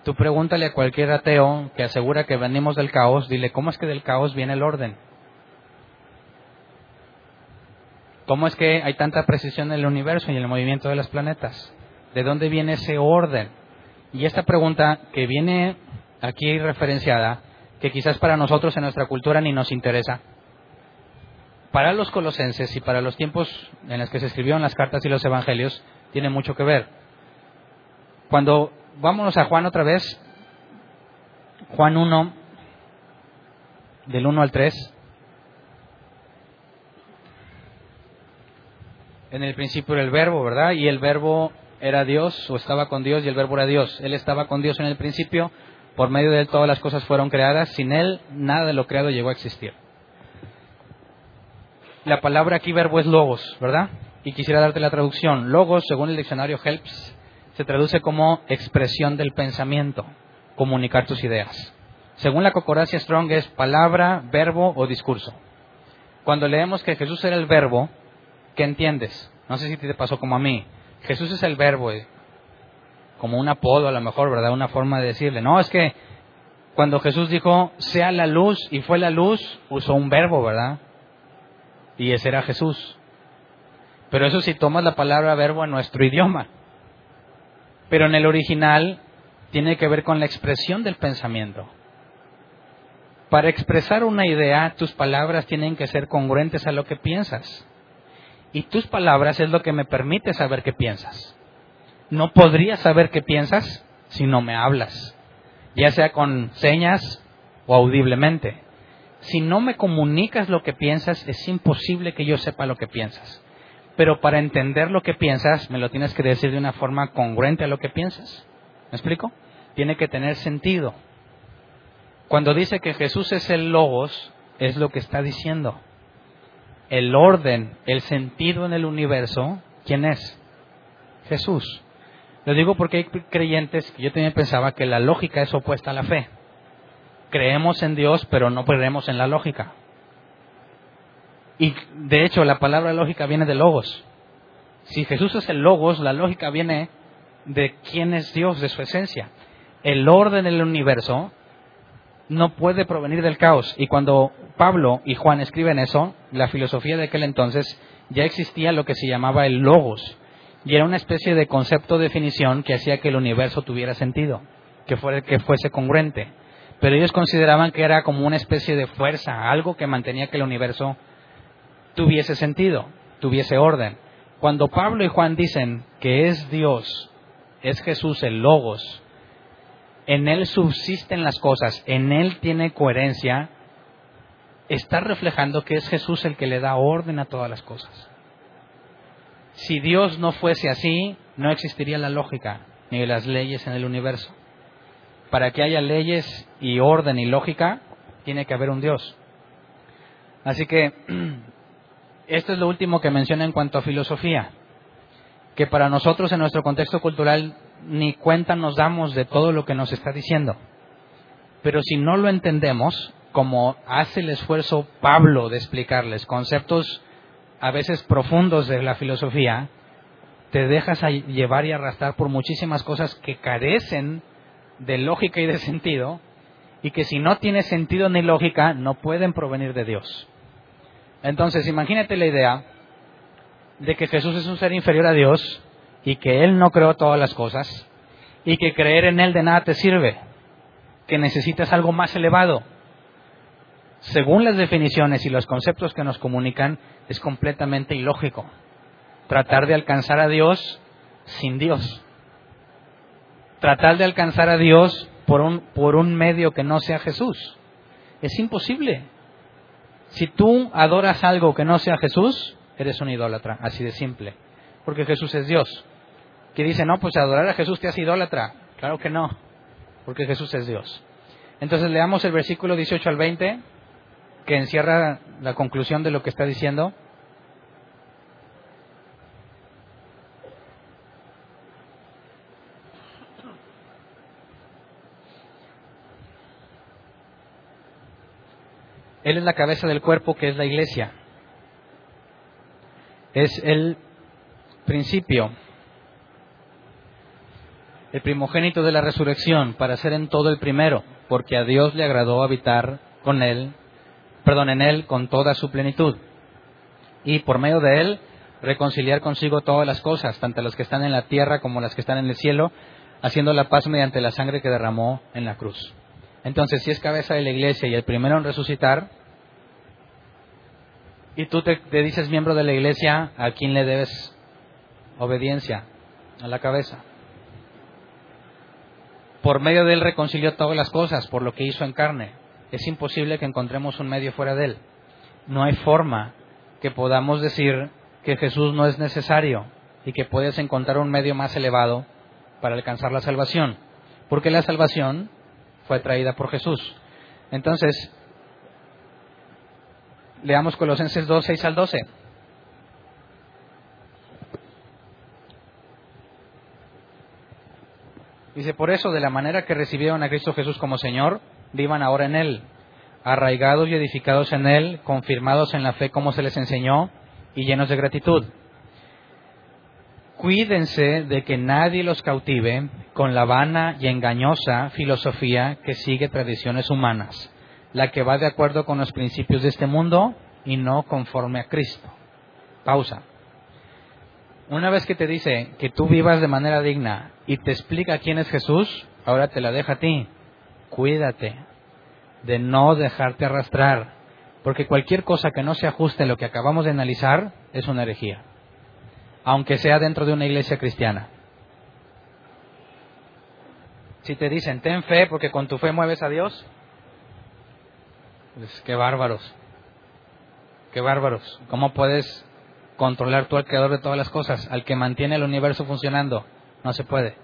Tú pregúntale a cualquier ateo que asegura que venimos del caos, dile, ¿cómo es que del caos viene el orden? ¿Cómo es que hay tanta precisión en el universo y en el movimiento de los planetas? ¿De dónde viene ese orden? Y esta pregunta que viene aquí referenciada, que quizás para nosotros en nuestra cultura ni nos interesa, para los colosenses y para los tiempos en los que se escribieron las cartas y los evangelios, tiene mucho que ver. Cuando vámonos a Juan otra vez. Juan 1, del 1 al 3. En el principio era el verbo, ¿verdad? Y el verbo era Dios o estaba con Dios y el verbo era Dios. Él estaba con Dios en el principio, por medio de él todas las cosas fueron creadas, sin él nada de lo creado llegó a existir. La palabra aquí verbo es logos, ¿verdad? Y quisiera darte la traducción. Logos, según el diccionario Helps, se traduce como expresión del pensamiento, comunicar tus ideas. Según la Cocoracia Strong es palabra, verbo o discurso. Cuando leemos que Jesús era el verbo, ¿qué entiendes? No sé si te pasó como a mí. Jesús es el verbo, eh, como un apodo a lo mejor, ¿verdad? Una forma de decirle. No, es que cuando Jesús dijo, sea la luz y fue la luz, usó un verbo, ¿verdad? Y ese era Jesús. Pero eso si tomas la palabra verbo en nuestro idioma. Pero en el original tiene que ver con la expresión del pensamiento. Para expresar una idea, tus palabras tienen que ser congruentes a lo que piensas. Y tus palabras es lo que me permite saber qué piensas. No podría saber qué piensas si no me hablas, ya sea con señas o audiblemente. Si no me comunicas lo que piensas, es imposible que yo sepa lo que piensas. Pero para entender lo que piensas, me lo tienes que decir de una forma congruente a lo que piensas. ¿Me explico? Tiene que tener sentido. Cuando dice que Jesús es el logos, es lo que está diciendo. El orden, el sentido en el universo, ¿quién es? Jesús. Lo digo porque hay creyentes que yo también pensaba que la lógica es opuesta a la fe. Creemos en Dios, pero no creemos en la lógica. Y de hecho la palabra lógica viene de logos. Si Jesús es el logos, la lógica viene de quién es Dios, de su esencia. El orden del universo no puede provenir del caos. Y cuando Pablo y Juan escriben eso, la filosofía de aquel entonces ya existía lo que se llamaba el logos. Y era una especie de concepto definición que hacía que el universo tuviera sentido, que, fuera, que fuese congruente. Pero ellos consideraban que era como una especie de fuerza, algo que mantenía que el universo tuviese sentido, tuviese orden. Cuando Pablo y Juan dicen que es Dios, es Jesús el Logos, en Él subsisten las cosas, en Él tiene coherencia, está reflejando que es Jesús el que le da orden a todas las cosas. Si Dios no fuese así, no existiría la lógica ni las leyes en el universo. Para que haya leyes y orden y lógica, tiene que haber un Dios. Así que esto es lo último que menciona en cuanto a filosofía, que para nosotros en nuestro contexto cultural ni cuenta nos damos de todo lo que nos está diciendo. Pero si no lo entendemos, como hace el esfuerzo Pablo de explicarles conceptos a veces profundos de la filosofía, te dejas llevar y arrastrar por muchísimas cosas que carecen de lógica y de sentido, y que si no tiene sentido ni lógica, no pueden provenir de Dios. Entonces, imagínate la idea de que Jesús es un ser inferior a Dios y que Él no creó todas las cosas y que creer en Él de nada te sirve, que necesitas algo más elevado. Según las definiciones y los conceptos que nos comunican, es completamente ilógico tratar de alcanzar a Dios sin Dios. Tratar de alcanzar a Dios por un, por un medio que no sea Jesús. Es imposible. Si tú adoras algo que no sea Jesús, eres un idólatra, así de simple. Porque Jesús es Dios. Que dice, no, pues adorar a Jesús te hace idólatra. Claro que no, porque Jesús es Dios. Entonces leamos el versículo 18 al 20, que encierra la conclusión de lo que está diciendo. Él es la cabeza del cuerpo que es la iglesia. Es el principio, el primogénito de la resurrección para ser en todo el primero, porque a Dios le agradó habitar con él, perdón, en él con toda su plenitud. Y por medio de él reconciliar consigo todas las cosas, tanto las que están en la tierra como las que están en el cielo, haciendo la paz mediante la sangre que derramó en la cruz. Entonces, si es cabeza de la iglesia y el primero en resucitar, y tú te, dices miembro de la iglesia, ¿a quién le debes obediencia? A la cabeza. Por medio de él reconcilió todas las cosas, por lo que hizo en carne. Es imposible que encontremos un medio fuera de él. No hay forma que podamos decir que Jesús no es necesario y que puedes encontrar un medio más elevado para alcanzar la salvación. Porque la salvación fue traída por Jesús. Entonces, leamos Colosenses 2, 6 al 12. Dice, por eso, de la manera que recibieron a Cristo Jesús como Señor, vivan ahora en Él, arraigados y edificados en Él, confirmados en la fe como se les enseñó y llenos de gratitud. Cuídense de que nadie los cautive con la vana y engañosa filosofía que sigue tradiciones humanas, la que va de acuerdo con los principios de este mundo y no conforme a Cristo. Pausa. Una vez que te dice que tú vivas de manera digna y te explica quién es Jesús, ahora te la deja a ti. Cuídate de no dejarte arrastrar, porque cualquier cosa que no se ajuste a lo que acabamos de analizar es una herejía aunque sea dentro de una iglesia cristiana. Si te dicen, ten fe porque con tu fe mueves a Dios, pues qué bárbaros, qué bárbaros. ¿Cómo puedes controlar tú al creador de todas las cosas, al que mantiene el universo funcionando? No se puede.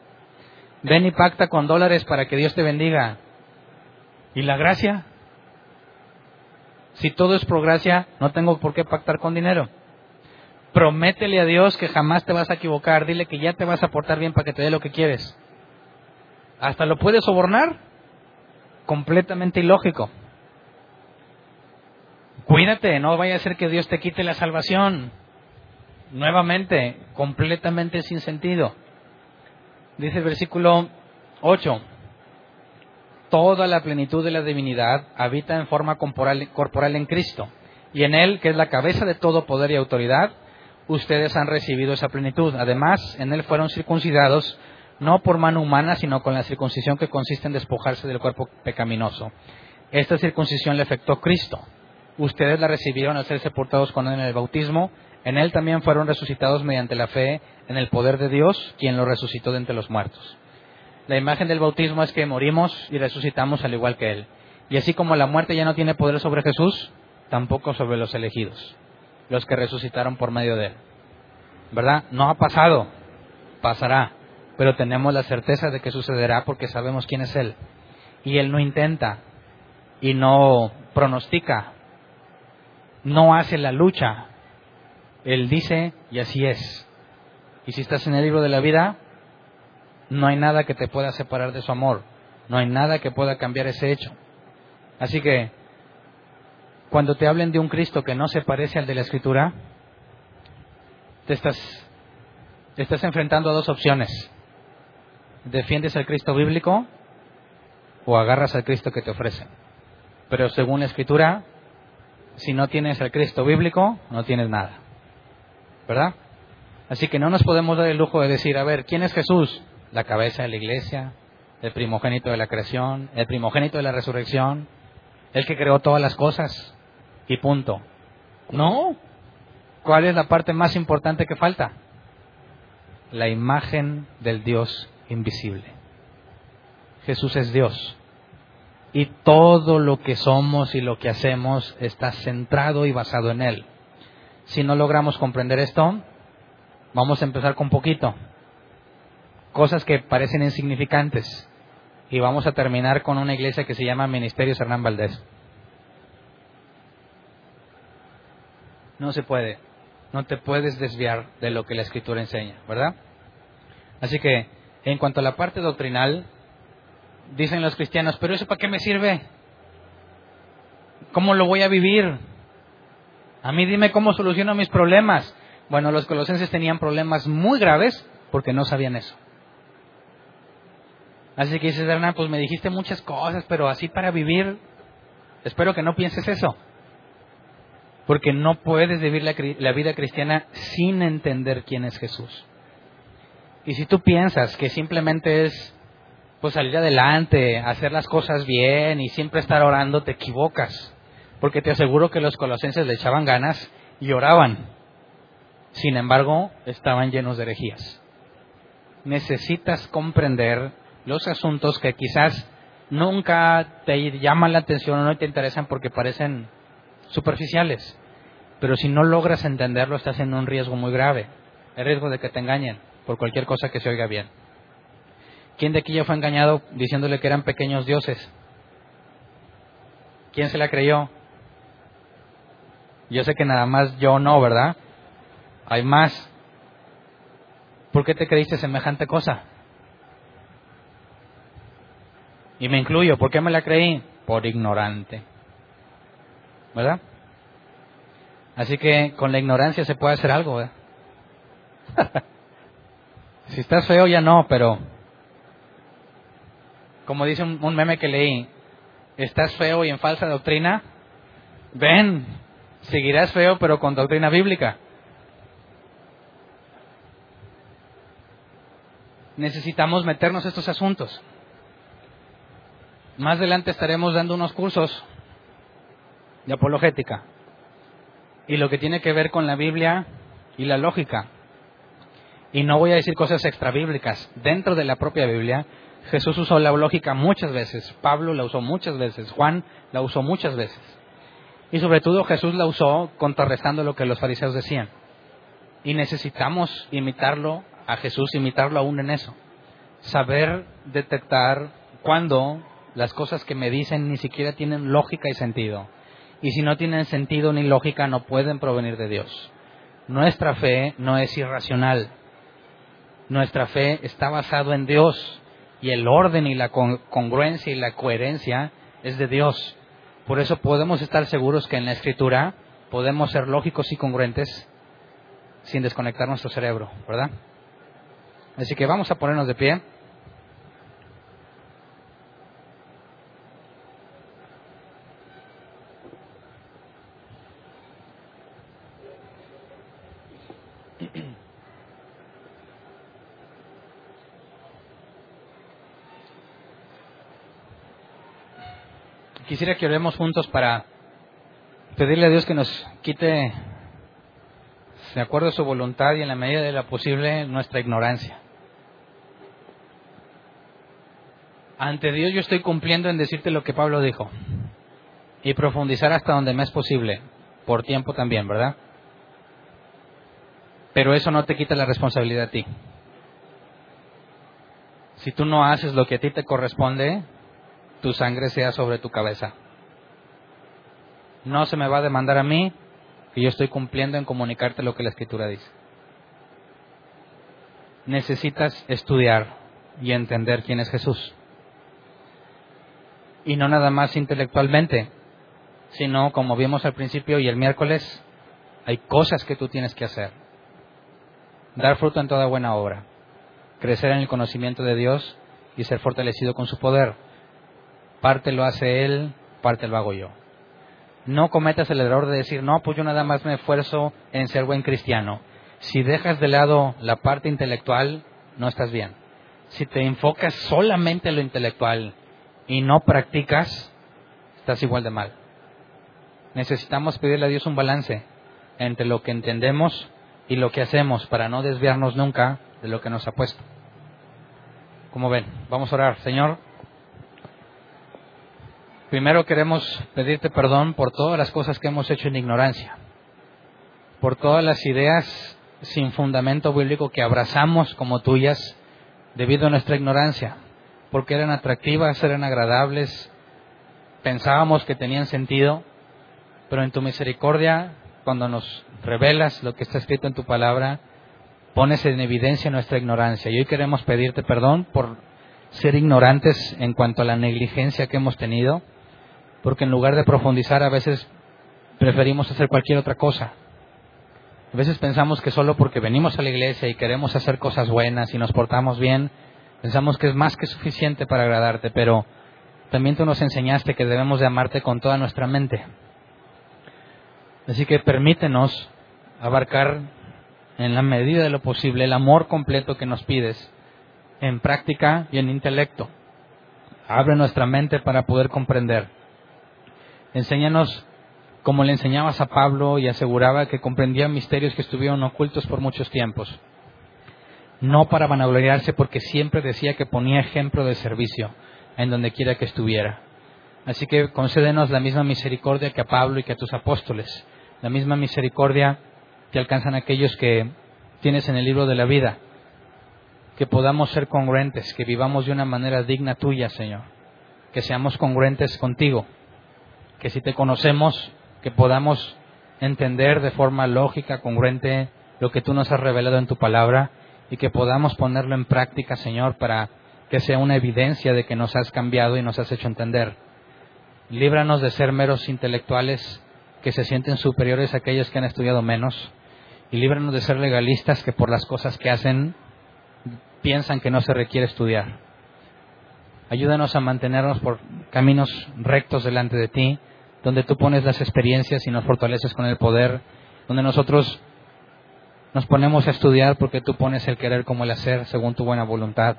Ven y pacta con dólares para que Dios te bendiga. ¿Y la gracia? Si todo es por gracia, no tengo por qué pactar con dinero. Prométele a Dios que jamás te vas a equivocar. Dile que ya te vas a portar bien para que te dé lo que quieres. Hasta lo puedes sobornar. Completamente ilógico. Cuídate, no vaya a ser que Dios te quite la salvación. Nuevamente, completamente sin sentido. Dice el versículo 8. Toda la plenitud de la divinidad habita en forma corporal, corporal en Cristo. Y en Él, que es la cabeza de todo poder y autoridad, ustedes han recibido esa plenitud. Además, en él fueron circuncidados no por mano humana, sino con la circuncisión que consiste en despojarse del cuerpo pecaminoso. Esta circuncisión le afectó Cristo. Ustedes la recibieron al ser sepultados con él en el bautismo. En él también fueron resucitados mediante la fe en el poder de Dios, quien lo resucitó de entre los muertos. La imagen del bautismo es que morimos y resucitamos al igual que él. Y así como la muerte ya no tiene poder sobre Jesús, tampoco sobre los elegidos los que resucitaron por medio de él. ¿Verdad? No ha pasado, pasará, pero tenemos la certeza de que sucederá porque sabemos quién es él. Y él no intenta y no pronostica, no hace la lucha. Él dice y así es. Y si estás en el libro de la vida, no hay nada que te pueda separar de su amor, no hay nada que pueda cambiar ese hecho. Así que cuando te hablen de un Cristo que no se parece al de la Escritura, te estás, estás enfrentando a dos opciones. ¿Defiendes al Cristo bíblico o agarras al Cristo que te ofrecen. Pero según la Escritura, si no tienes el Cristo bíblico, no tienes nada. ¿Verdad? Así que no nos podemos dar el lujo de decir, a ver, ¿quién es Jesús? La cabeza de la iglesia, el primogénito de la creación, el primogénito de la resurrección, el que creó todas las cosas y punto. No. ¿Cuál es la parte más importante que falta? La imagen del Dios invisible. Jesús es Dios. Y todo lo que somos y lo que hacemos está centrado y basado en Él. Si no logramos comprender esto, vamos a empezar con poquito. Cosas que parecen insignificantes. Y vamos a terminar con una iglesia que se llama Ministerio Hernán Valdés. No se puede. No te puedes desviar de lo que la Escritura enseña, ¿verdad? Así que, en cuanto a la parte doctrinal, dicen los cristianos, pero eso para qué me sirve? ¿Cómo lo voy a vivir? A mí dime cómo soluciono mis problemas. Bueno, los colosenses tenían problemas muy graves porque no sabían eso. Así que dices, Hernán, pues me dijiste muchas cosas, pero así para vivir, espero que no pienses eso. Porque no puedes vivir la, la, vida cristiana sin entender quién es Jesús. Y si tú piensas que simplemente es pues salir adelante, hacer las cosas bien y siempre estar orando, te equivocas. Porque te aseguro que los colosenses le echaban ganas y oraban. Sin embargo, estaban llenos de herejías. Necesitas comprender los asuntos que quizás nunca te llaman la atención o no te interesan porque parecen superficiales. Pero si no logras entenderlo, estás en un riesgo muy grave. El riesgo de que te engañen por cualquier cosa que se oiga bien. ¿Quién de aquí ya fue engañado diciéndole que eran pequeños dioses? ¿Quién se la creyó? Yo sé que nada más yo no, ¿verdad? Hay más. ¿Por qué te creíste semejante cosa? Y me incluyo, ¿por qué me la creí? Por ignorante. ¿Verdad? Así que con la ignorancia se puede hacer algo, si estás feo ya no, pero como dice un, meme que leí, estás feo y en falsa doctrina, ven, seguirás feo pero con doctrina bíblica. Necesitamos meternos estos asuntos. Más adelante estaremos dando unos cursos de apologética y lo que tiene que ver con la Biblia y la lógica. Y no voy a decir cosas extrabíblicas. Dentro de la propia Biblia Jesús usó la lógica muchas veces, Pablo la usó muchas veces, Juan la usó muchas veces. Y sobre todo Jesús la usó contrarrestando lo que los fariseos decían. Y necesitamos imitarlo a Jesús, imitarlo aún en eso. Saber detectar cuando las cosas que me dicen ni siquiera tienen lógica y sentido. Y si no tienen sentido ni lógica, no pueden provenir de Dios. Nuestra fe no es irracional. Nuestra fe está basada en Dios y el orden y la congruencia y la coherencia es de Dios. Por eso podemos estar seguros que en la escritura podemos ser lógicos y congruentes sin desconectar nuestro cerebro, ¿verdad? Así que vamos a ponernos de pie. Quisiera que oremos juntos para pedirle a Dios que nos quite, de acuerdo a su voluntad y en la medida de la posible, nuestra ignorancia. Ante Dios yo estoy cumpliendo en decirte lo que Pablo dijo y profundizar hasta donde me es posible, por tiempo también, ¿verdad? Pero eso no te quita la responsabilidad a ti. Si tú no haces lo que a ti te corresponde, tu sangre sea sobre tu cabeza. No se me va a demandar a mí que yo estoy cumpliendo en comunicarte lo que la escritura dice. Necesitas estudiar y entender quién es Jesús. Y no nada más intelectualmente, sino como vimos al principio y el miércoles, hay cosas que tú tienes que hacer. Dar fruto en toda buena obra, crecer en el conocimiento de Dios y ser fortalecido con su poder Parte lo hace Él, parte lo hago yo. No cometas el error de decir, no, pues yo nada más me esfuerzo en ser buen cristiano. Si dejas de lado la parte intelectual, no estás bien. Si te enfocas solamente en lo intelectual y no practicas, estás igual de mal. Necesitamos pedirle a Dios un balance entre lo que entendemos y lo que hacemos para no desviarnos nunca de lo que nos ha puesto. Como ven, vamos a orar. Señor, primero queremos pedirte perdón por todas las cosas que hemos hecho en ignorancia, por todas las ideas sin fundamento bíblico que abrazamos como tuyas debido a nuestra ignorancia, porque eran atractivas, eran agradables, pensábamos que tenían sentido, pero en tu misericordia, cuando nos revelas lo que está escrito en tu palabra, pones en evidencia nuestra ignorancia. Y hoy queremos pedirte perdón por ser ignorantes en cuanto a la negligencia que hemos tenido, porque en lugar de profundizar a veces preferimos hacer cualquier otra cosa. A veces pensamos que solo porque venimos a la iglesia y queremos hacer cosas buenas y nos portamos bien, pensamos que es más que suficiente para agradarte, pero también tú nos enseñaste que debemos de amarte con toda nuestra mente. Así que permítenos abarcar en la medida de lo posible el amor completo que nos pides en práctica y en intelecto. Abre nuestra mente para poder comprender. Enséñanos como le enseñabas a Pablo y aseguraba que comprendía misterios que estuvieron ocultos por muchos tiempos. No para vanagloriarse porque siempre decía que ponía ejemplo de servicio en donde quiera que estuviera. Así que concédenos la misma misericordia que a Pablo y que a tus apóstoles, la misma misericordia que alcanzan aquellos que tienes en el libro de la vida. Que podamos ser congruentes, que vivamos de una manera digna tuya, Señor. Que seamos congruentes contigo. Que si te conocemos, que podamos entender de forma lógica, congruente, lo que tú nos has revelado en tu palabra y que podamos ponerlo en práctica, Señor, para que sea una evidencia de que nos has cambiado y nos has hecho entender. Líbranos de ser meros intelectuales que se sienten superiores a aquellos que han estudiado menos y líbranos de ser legalistas que por las cosas que hacen piensan que no se requiere estudiar. Ayúdanos a mantenernos por caminos rectos delante de ti, donde tú pones las experiencias y nos fortaleces con el poder, donde nosotros nos ponemos a estudiar porque tú pones el querer como el hacer según tu buena voluntad,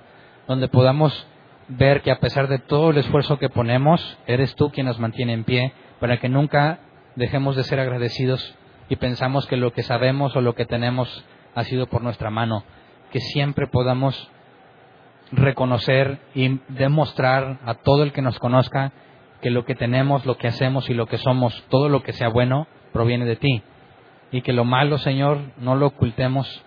donde podamos ver que a pesar de todo el esfuerzo que ponemos, eres tú quien nos mantiene en pie, para que nunca dejemos de ser agradecidos y pensamos que lo que sabemos o lo que tenemos ha sido por nuestra mano, que siempre podamos reconocer y demostrar a todo el que nos conozca que lo que tenemos, lo que hacemos y lo que somos, todo lo que sea bueno, proviene de ti. Y que lo malo, Señor, no lo ocultemos,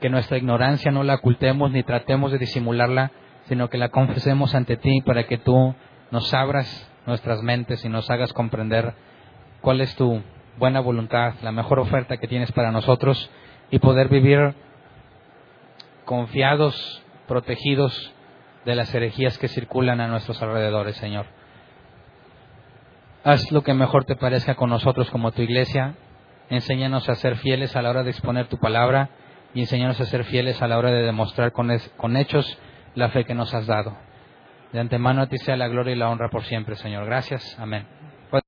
que nuestra ignorancia no la ocultemos ni tratemos de disimularla, sino que la confesemos ante ti para que tú nos abras nuestras mentes y nos hagas comprender cuál es tu buena voluntad, la mejor oferta que tienes para nosotros y poder vivir confiados, protegidos de las herejías que circulan a nuestros alrededores, Señor. Haz lo que mejor te parezca con nosotros como tu iglesia. Enséñanos a ser fieles a la hora de exponer tu palabra y enséñanos a ser fieles a la hora de demostrar con, con hechos la fe que nos has dado. De antemano a ti sea la gloria y la honra por siempre, Señor. Gracias. Amén.